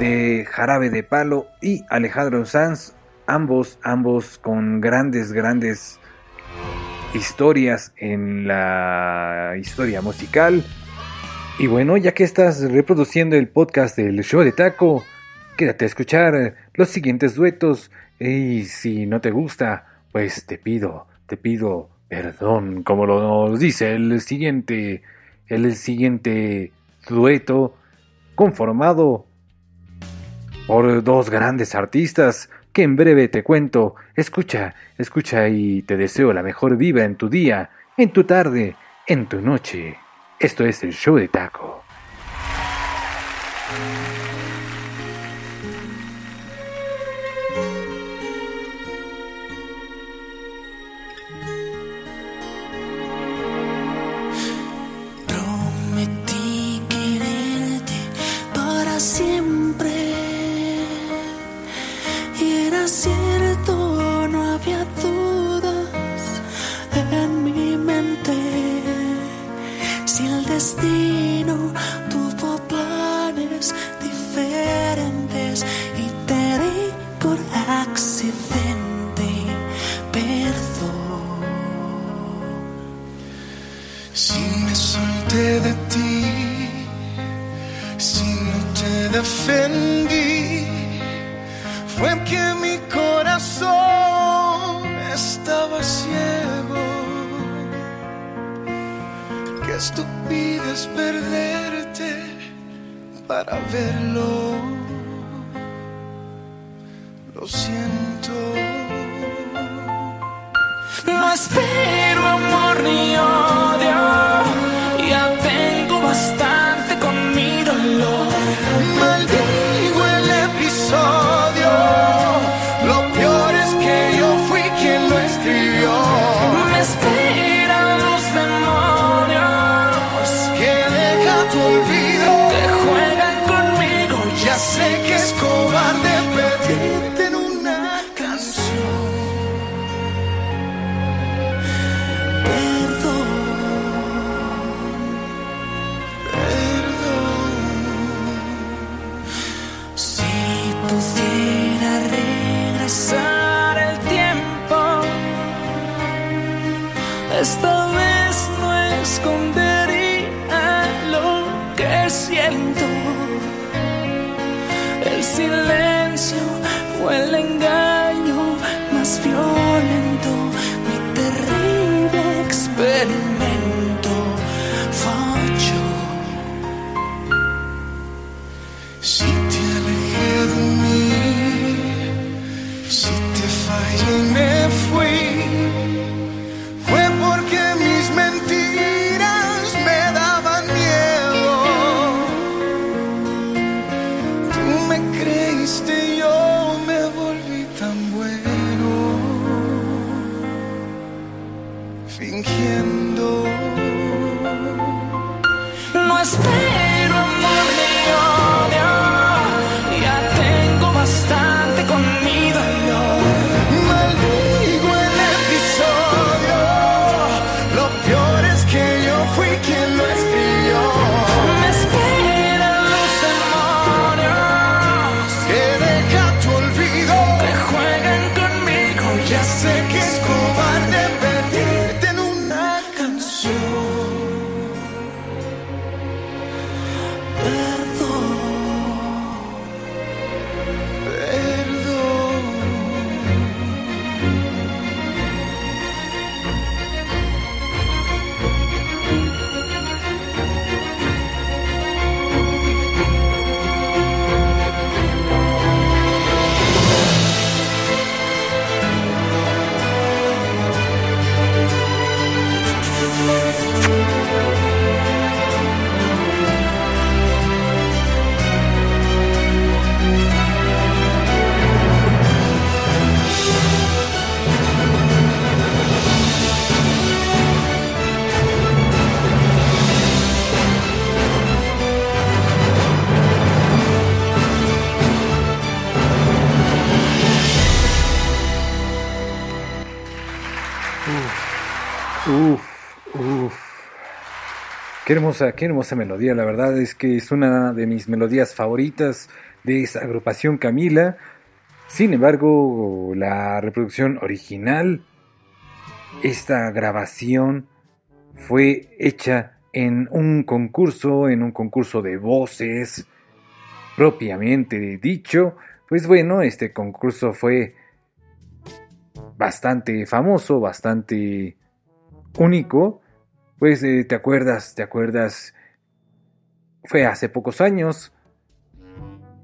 [SPEAKER 1] de Jarabe de Palo y Alejandro Sanz, ambos, ambos con grandes, grandes historias en la historia musical. Y bueno, ya que estás reproduciendo el podcast del show de taco, quédate a escuchar los siguientes duetos. Y si no te gusta, pues te pido, te pido perdón, como lo dice el siguiente, el siguiente dueto conformado por dos grandes artistas que en breve te cuento. Escucha, escucha y te deseo la mejor viva en tu día, en tu tarde, en tu noche. Esto es el show de taco.
[SPEAKER 7] Que siento. El
[SPEAKER 2] silencio fue el engaño
[SPEAKER 1] Qué hermosa, qué hermosa melodía, la verdad es que es una de mis melodías favoritas de esa agrupación Camila. Sin embargo, la reproducción original, esta grabación fue hecha en un concurso, en un concurso de voces, propiamente dicho. Pues bueno, este concurso fue bastante famoso, bastante único. Pues eh, te acuerdas, te acuerdas, fue hace pocos años.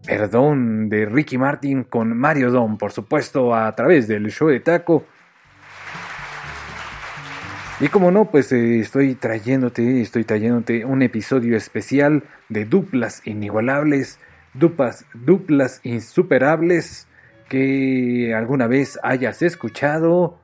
[SPEAKER 1] Perdón, de Ricky Martin con Mario Dom, por supuesto, a través del show de Taco. Y como no, pues eh, estoy trayéndote, estoy trayéndote un episodio especial de duplas inigualables, duplas, duplas insuperables que alguna vez hayas escuchado.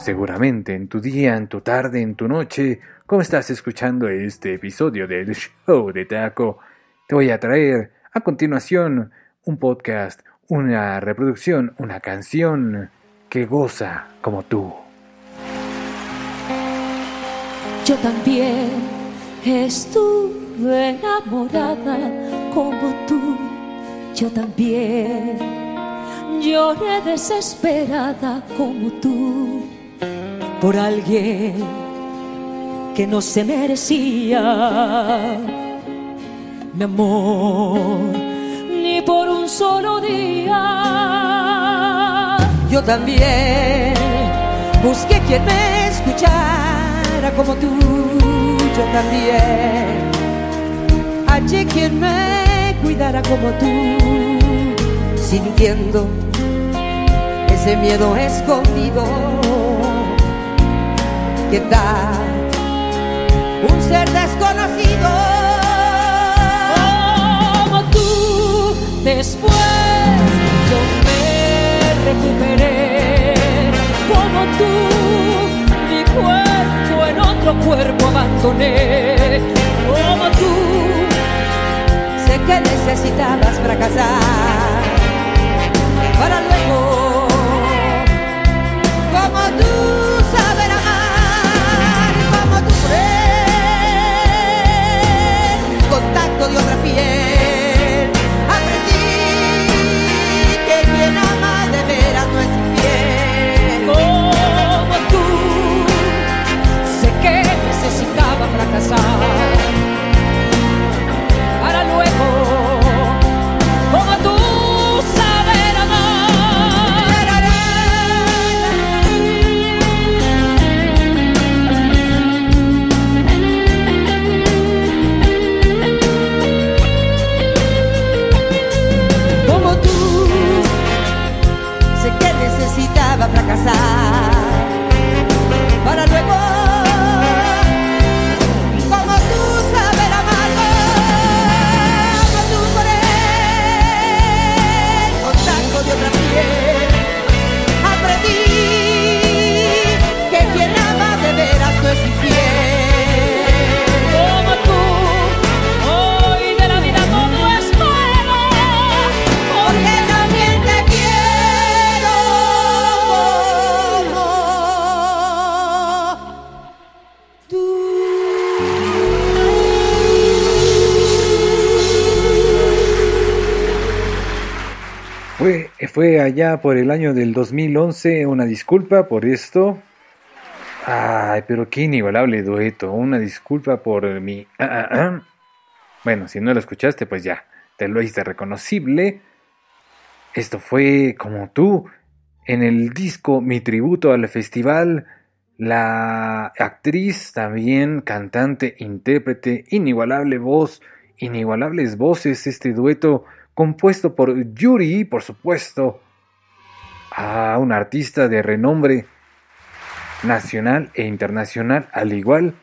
[SPEAKER 1] Seguramente en tu día, en tu tarde, en tu noche, como estás escuchando este episodio del show de Taco, te voy a traer a continuación un podcast, una reproducción, una canción que goza como tú.
[SPEAKER 11] Yo también estuve enamorada como tú. Yo también lloré desesperada como tú por alguien que no se merecía mi amor ni por un solo día. Yo también busqué quien me escuchara como tú. Yo también hallé quien me cuidara como tú, sintiendo ese miedo escondido que da un ser desconocido como tú. Después yo me recuperé como tú, mi cuerpo en otro cuerpo abandoné como tú. Sé que necesitabas fracasar
[SPEAKER 1] allá por el año del 2011. Una disculpa por esto. Ay, pero qué inigualable dueto. Una disculpa por mi... ah, ah, ah. Bueno, si no lo escuchaste, pues ya, te lo hice reconocible. Esto fue como tú, en el disco Mi Tributo al Festival, la actriz, también cantante, intérprete, inigualable voz, inigualables voces, este dueto compuesto por Yuri, por supuesto, a un artista de renombre nacional e internacional, al igual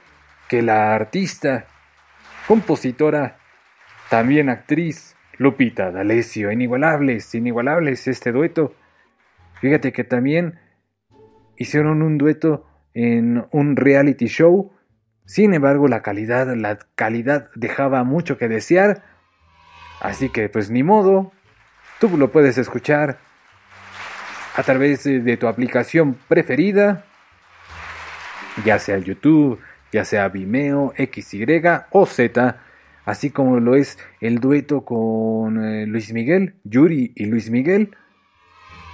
[SPEAKER 1] que la artista, compositora, también actriz, Lupita D'Alessio. Inigualables, inigualables este dueto. Fíjate que también hicieron un dueto en un reality show. Sin embargo, la calidad, la calidad dejaba mucho que desear. Así que pues ni modo. Tú lo puedes escuchar a través de tu aplicación preferida, ya sea YouTube, ya sea Vimeo, XY o Z, así como lo es el dueto con eh, Luis Miguel, Yuri y Luis Miguel.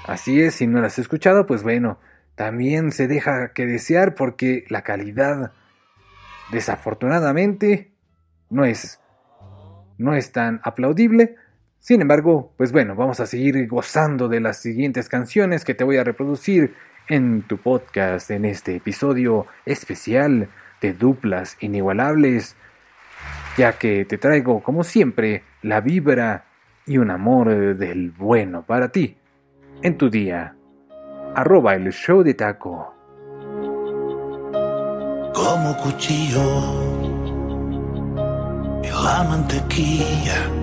[SPEAKER 1] Así es, si no lo has escuchado, pues bueno, también se deja que desear porque la calidad, desafortunadamente, no es, no es tan aplaudible. Sin embargo, pues bueno, vamos a seguir gozando de las siguientes canciones que te voy a reproducir en tu podcast en este episodio especial de duplas inigualables, ya que te traigo, como siempre, la vibra y un amor del bueno para ti en tu día. Arroba el show de taco.
[SPEAKER 12] Como cuchillo en la mantequilla,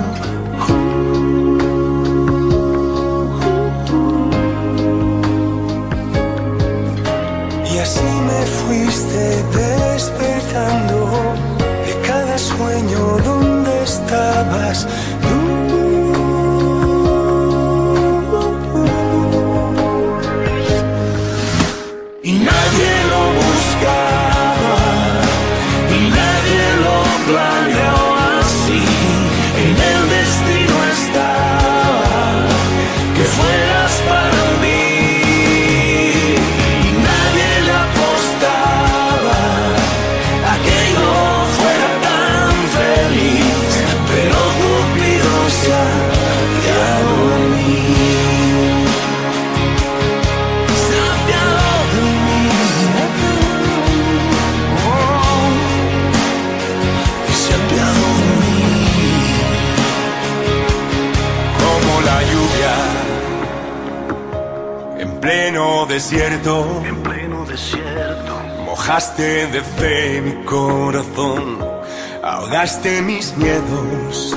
[SPEAKER 2] Desierto.
[SPEAKER 12] En pleno desierto.
[SPEAKER 2] Mojaste de fe mi corazón, ahogaste mis miedos.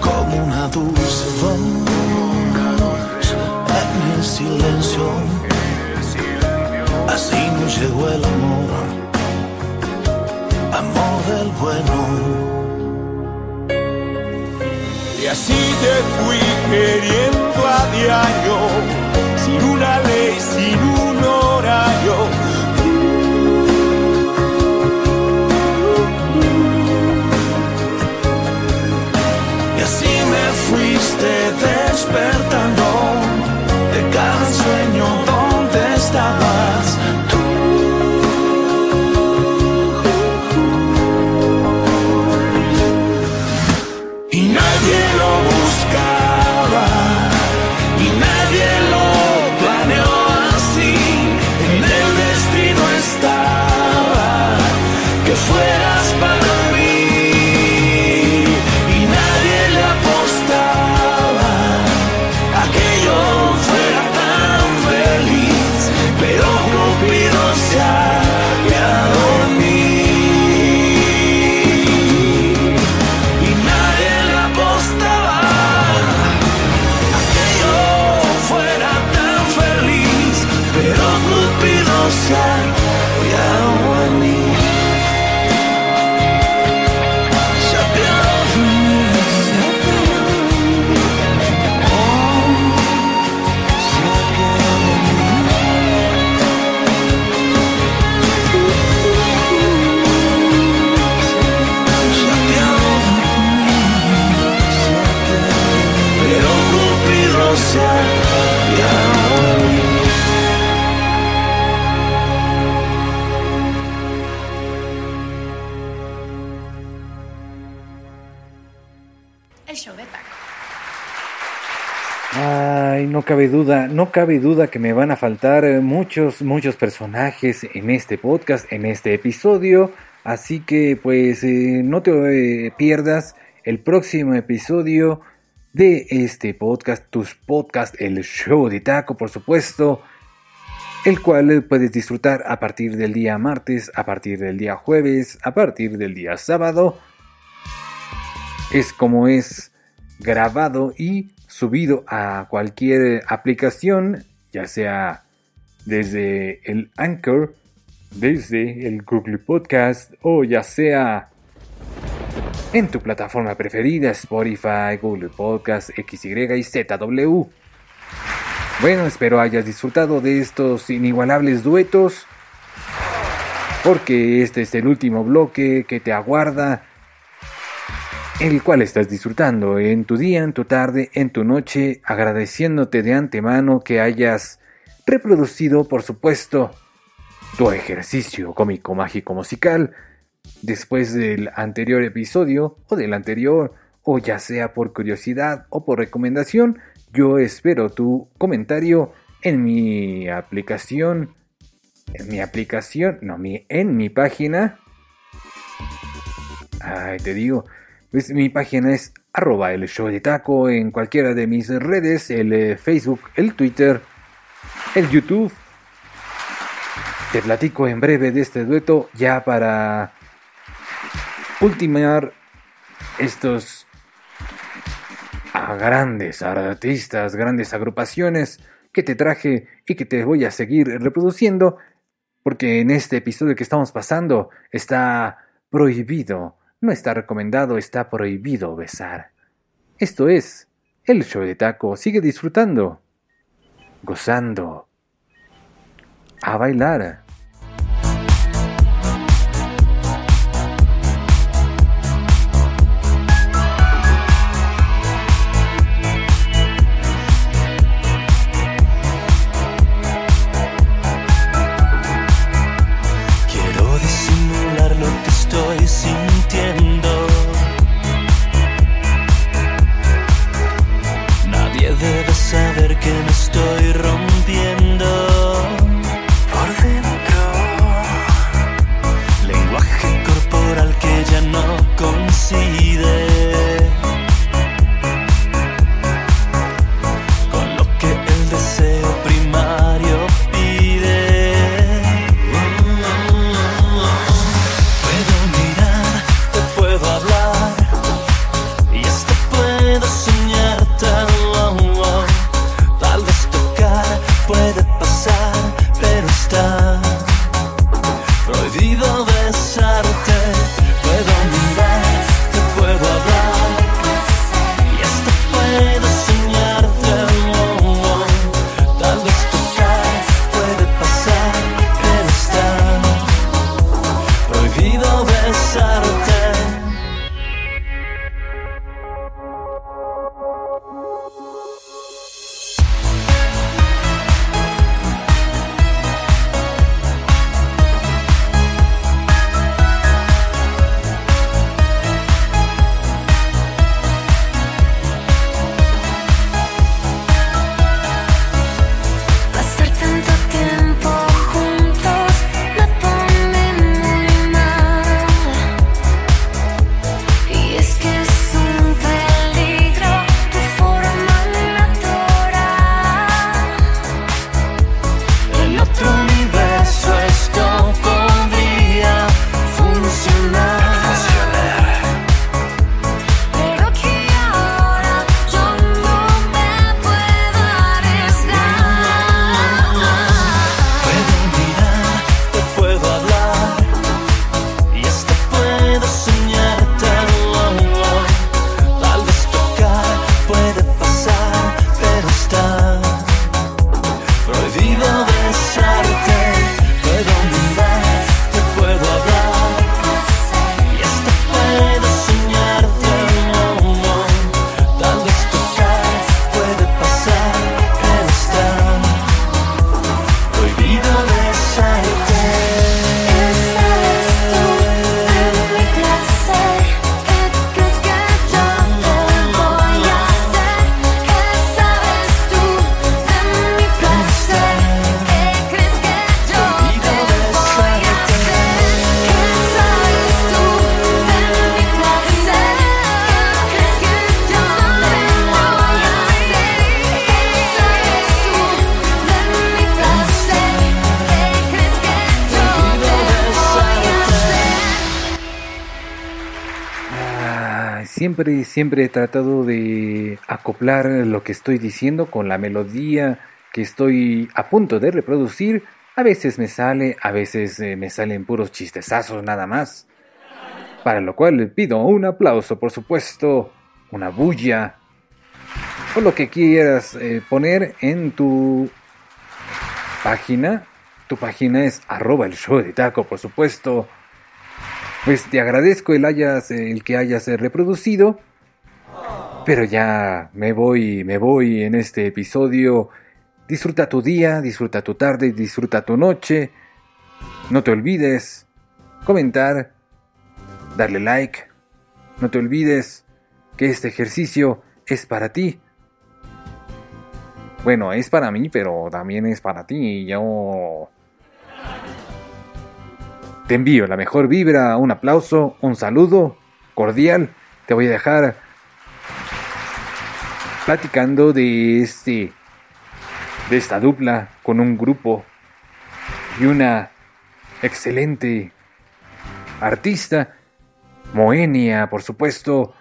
[SPEAKER 12] como una dulce voz en el silencio. Así nos llegó el amor, amor del bueno.
[SPEAKER 2] Y así te fui queriendo a diario,
[SPEAKER 1] no cabe duda que me van a faltar eh, muchos, muchos personajes en este podcast, en este episodio. Así que pues eh, no te eh, pierdas el próximo episodio de este podcast, tus podcast, el show de taco, por supuesto, el cual puedes disfrutar a partir del día martes, a partir del día jueves, a partir del día sábado. Es como es grabado y subido a cualquier aplicación, ya sea desde el Anchor, desde el Google Podcast o ya sea en tu plataforma preferida, Spotify, Google Podcast, XY y ZW. Bueno, espero hayas disfrutado de estos inigualables duetos, porque este es el último bloque que te aguarda el cual estás disfrutando en tu día, en tu tarde, en tu noche, agradeciéndote de antemano que hayas reproducido, por supuesto, tu ejercicio cómico, mágico, musical, después del anterior episodio o del anterior, o ya sea por curiosidad o por recomendación, yo espero tu comentario en mi aplicación, en mi aplicación, no, mi, en mi página. Ay, te digo, mi página es arroba el show de taco en cualquiera de mis redes, el eh, Facebook, el Twitter, el YouTube. Te platico en breve de este dueto ya para ultimar estos grandes artistas, grandes agrupaciones que te traje y que te voy a seguir reproduciendo porque en este episodio que estamos pasando está prohibido no está recomendado, está prohibido besar. Esto es el show de taco. Sigue disfrutando, gozando, a bailar. Siempre, siempre he tratado de acoplar lo que estoy diciendo con la melodía que estoy a punto de reproducir. A veces me sale, a veces eh, me salen puros chistezazos nada más. Para lo cual pido un aplauso, por supuesto, una bulla, o lo que quieras eh, poner en tu página. Tu página es arroba el show de taco, por supuesto. Pues te agradezco el, hayas, el que hayas reproducido. Pero ya me voy, me voy en este episodio. Disfruta tu día, disfruta tu tarde, disfruta tu noche. No te olvides comentar, darle like. No te olvides que este ejercicio es para ti. Bueno, es para mí, pero también es para ti. Yo te envío la mejor vibra, un aplauso, un saludo cordial. Te voy a dejar platicando de este de esta dupla con un grupo y una excelente artista Moenia, por supuesto,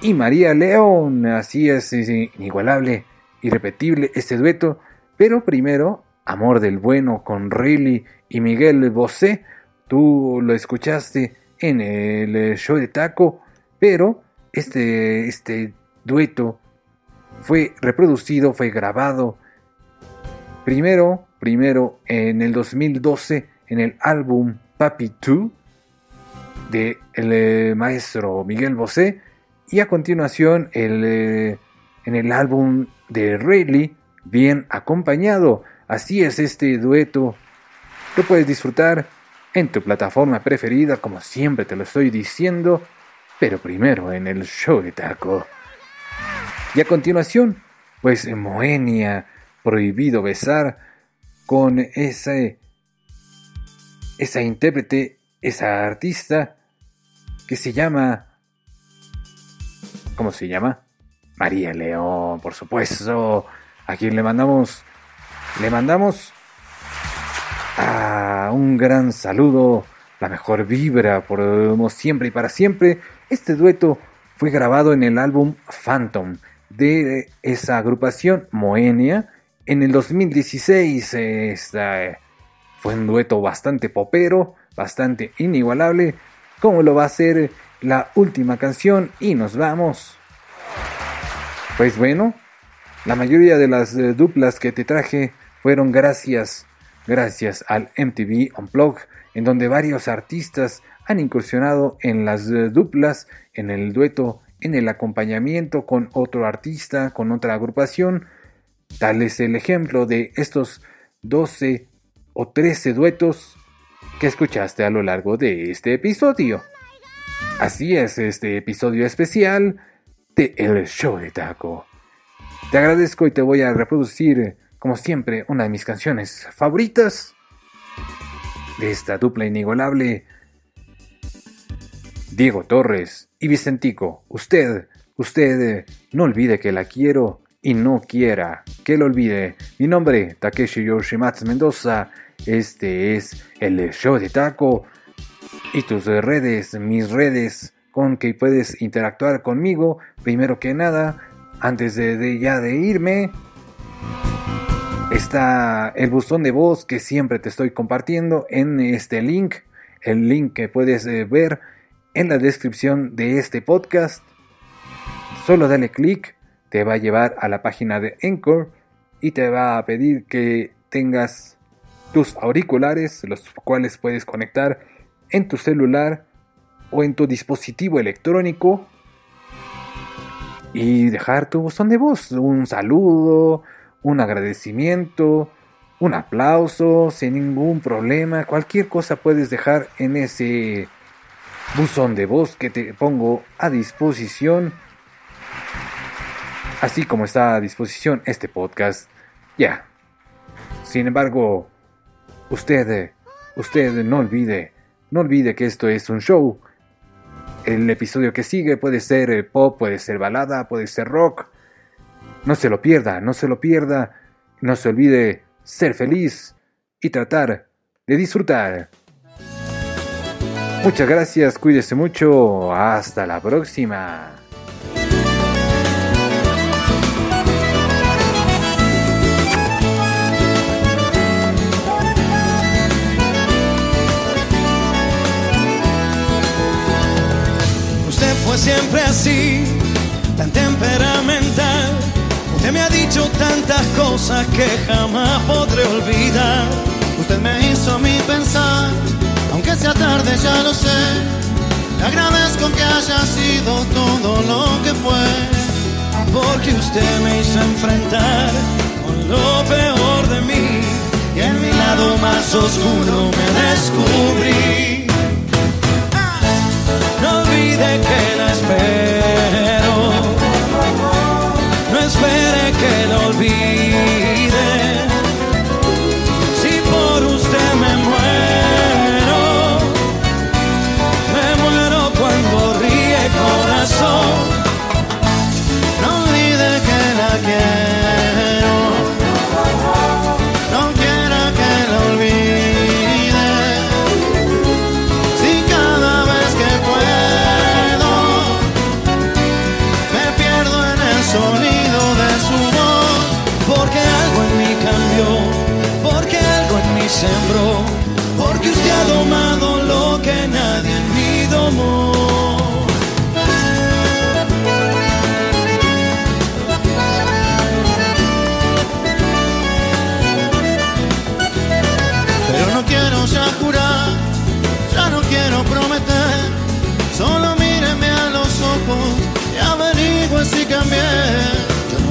[SPEAKER 1] y María León. Así es, inigualable, irrepetible este dueto. Pero primero, Amor del Bueno con Riley y Miguel Bosé. Tú lo escuchaste en el show de Taco, pero este, este dueto fue reproducido, fue grabado primero, primero en el 2012 en el álbum Papi 2 de el eh, maestro Miguel Bosé y a continuación el, eh, en el álbum de Rayleigh bien acompañado. Así es este dueto. Lo puedes disfrutar en tu plataforma preferida, como siempre te lo estoy diciendo, pero primero en el show de taco. Y a continuación, pues Moenia, prohibido besar, con ese, esa intérprete, esa artista que se llama... ¿Cómo se llama? María León, por supuesto. A quien le mandamos... Le mandamos a un gran saludo, la mejor vibra por siempre y para siempre. Este dueto fue grabado en el álbum Phantom de esa agrupación Moenia en el 2016. Esta, fue un dueto bastante popero, bastante inigualable, como lo va a ser la última canción y nos vamos. Pues bueno, la mayoría de las eh, duplas que te traje fueron gracias, gracias al MTV Unplugged, en donde varios artistas han incursionado en las eh, duplas, en el dueto, en el acompañamiento con otro artista, con otra agrupación. Tal es el ejemplo de estos 12 o 13 duetos que escuchaste a lo largo de este episodio. Así es este episodio especial de El Show de Taco. Te agradezco y te voy a reproducir, como siempre, una de mis canciones favoritas de esta dupla inigualable. Diego Torres y Vicentico, usted, usted, no olvide que la quiero y no quiera que lo olvide. Mi nombre, Takeshi Yoshimatsu Mendoza. Este es el show de Taco. Y tus redes, mis redes, con que puedes interactuar conmigo. Primero que nada, antes de, ya de irme, está el buzón de voz que siempre te estoy compartiendo en este link. El link que puedes eh, ver en la descripción de este podcast. Solo dale clic, te va a llevar a la página de Anchor y te va a pedir que tengas tus auriculares, los cuales puedes conectar en tu celular o en tu dispositivo electrónico y dejar tu buzón de voz, un saludo, un agradecimiento, un aplauso, sin ningún problema, cualquier cosa puedes dejar en ese buzón de voz que te pongo a disposición, así como está a disposición este podcast. Ya. Sin embargo, usted, usted no olvide no olvide que esto es un show. El episodio que sigue puede ser eh, pop, puede ser balada, puede ser rock. No se lo pierda, no se lo pierda. No se olvide ser feliz y tratar de disfrutar. Muchas gracias, cuídese mucho. Hasta la próxima.
[SPEAKER 13] Usted fue siempre así, tan temperamental Usted me ha dicho tantas cosas que jamás podré olvidar.
[SPEAKER 14] Usted me hizo a mí pensar, aunque sea tarde ya lo sé. Le agradezco que haya sido todo lo que fue.
[SPEAKER 13] Porque usted me hizo enfrentar con lo peor de mí. Y en mi lado más oscuro me descubrí. No olvide que la espero. Espere que lo olvide.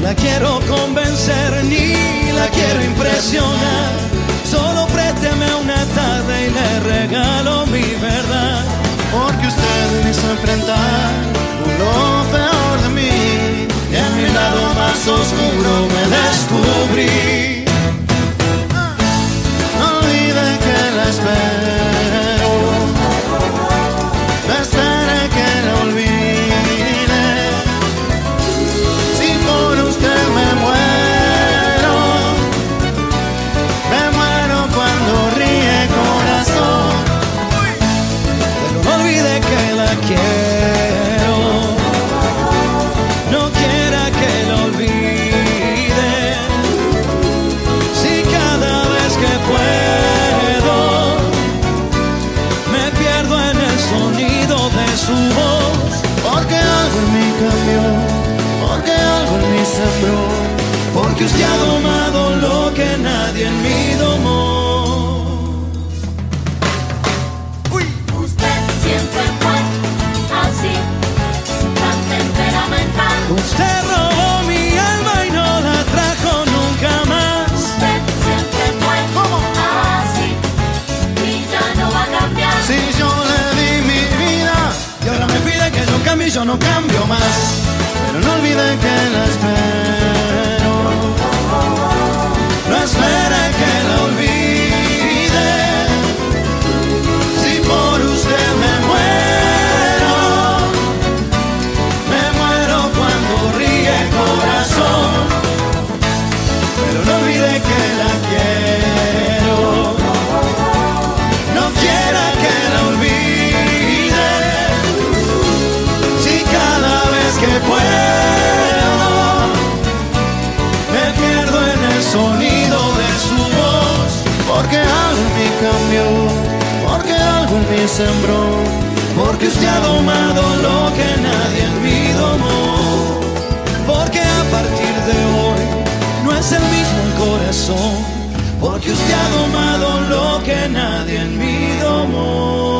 [SPEAKER 14] La quiero
[SPEAKER 13] convencer ni la quiero impresionar. Solo présteme una tarde y le regalo mi verdad.
[SPEAKER 14] Porque usted me hizo enfrentar lo peor de mí.
[SPEAKER 13] Y en mi lado más oscuro me descubrí.
[SPEAKER 14] Yo
[SPEAKER 13] no cambio más.
[SPEAKER 14] Pero no olvide que la espero.
[SPEAKER 13] No que sonido de su voz.
[SPEAKER 14] Porque algo en mí cambió, porque algo en mí sembró.
[SPEAKER 13] Porque usted ha domado lo que nadie en mí domó. Porque a partir de hoy no es el mismo el corazón. Porque usted ha domado lo que nadie en mí domó.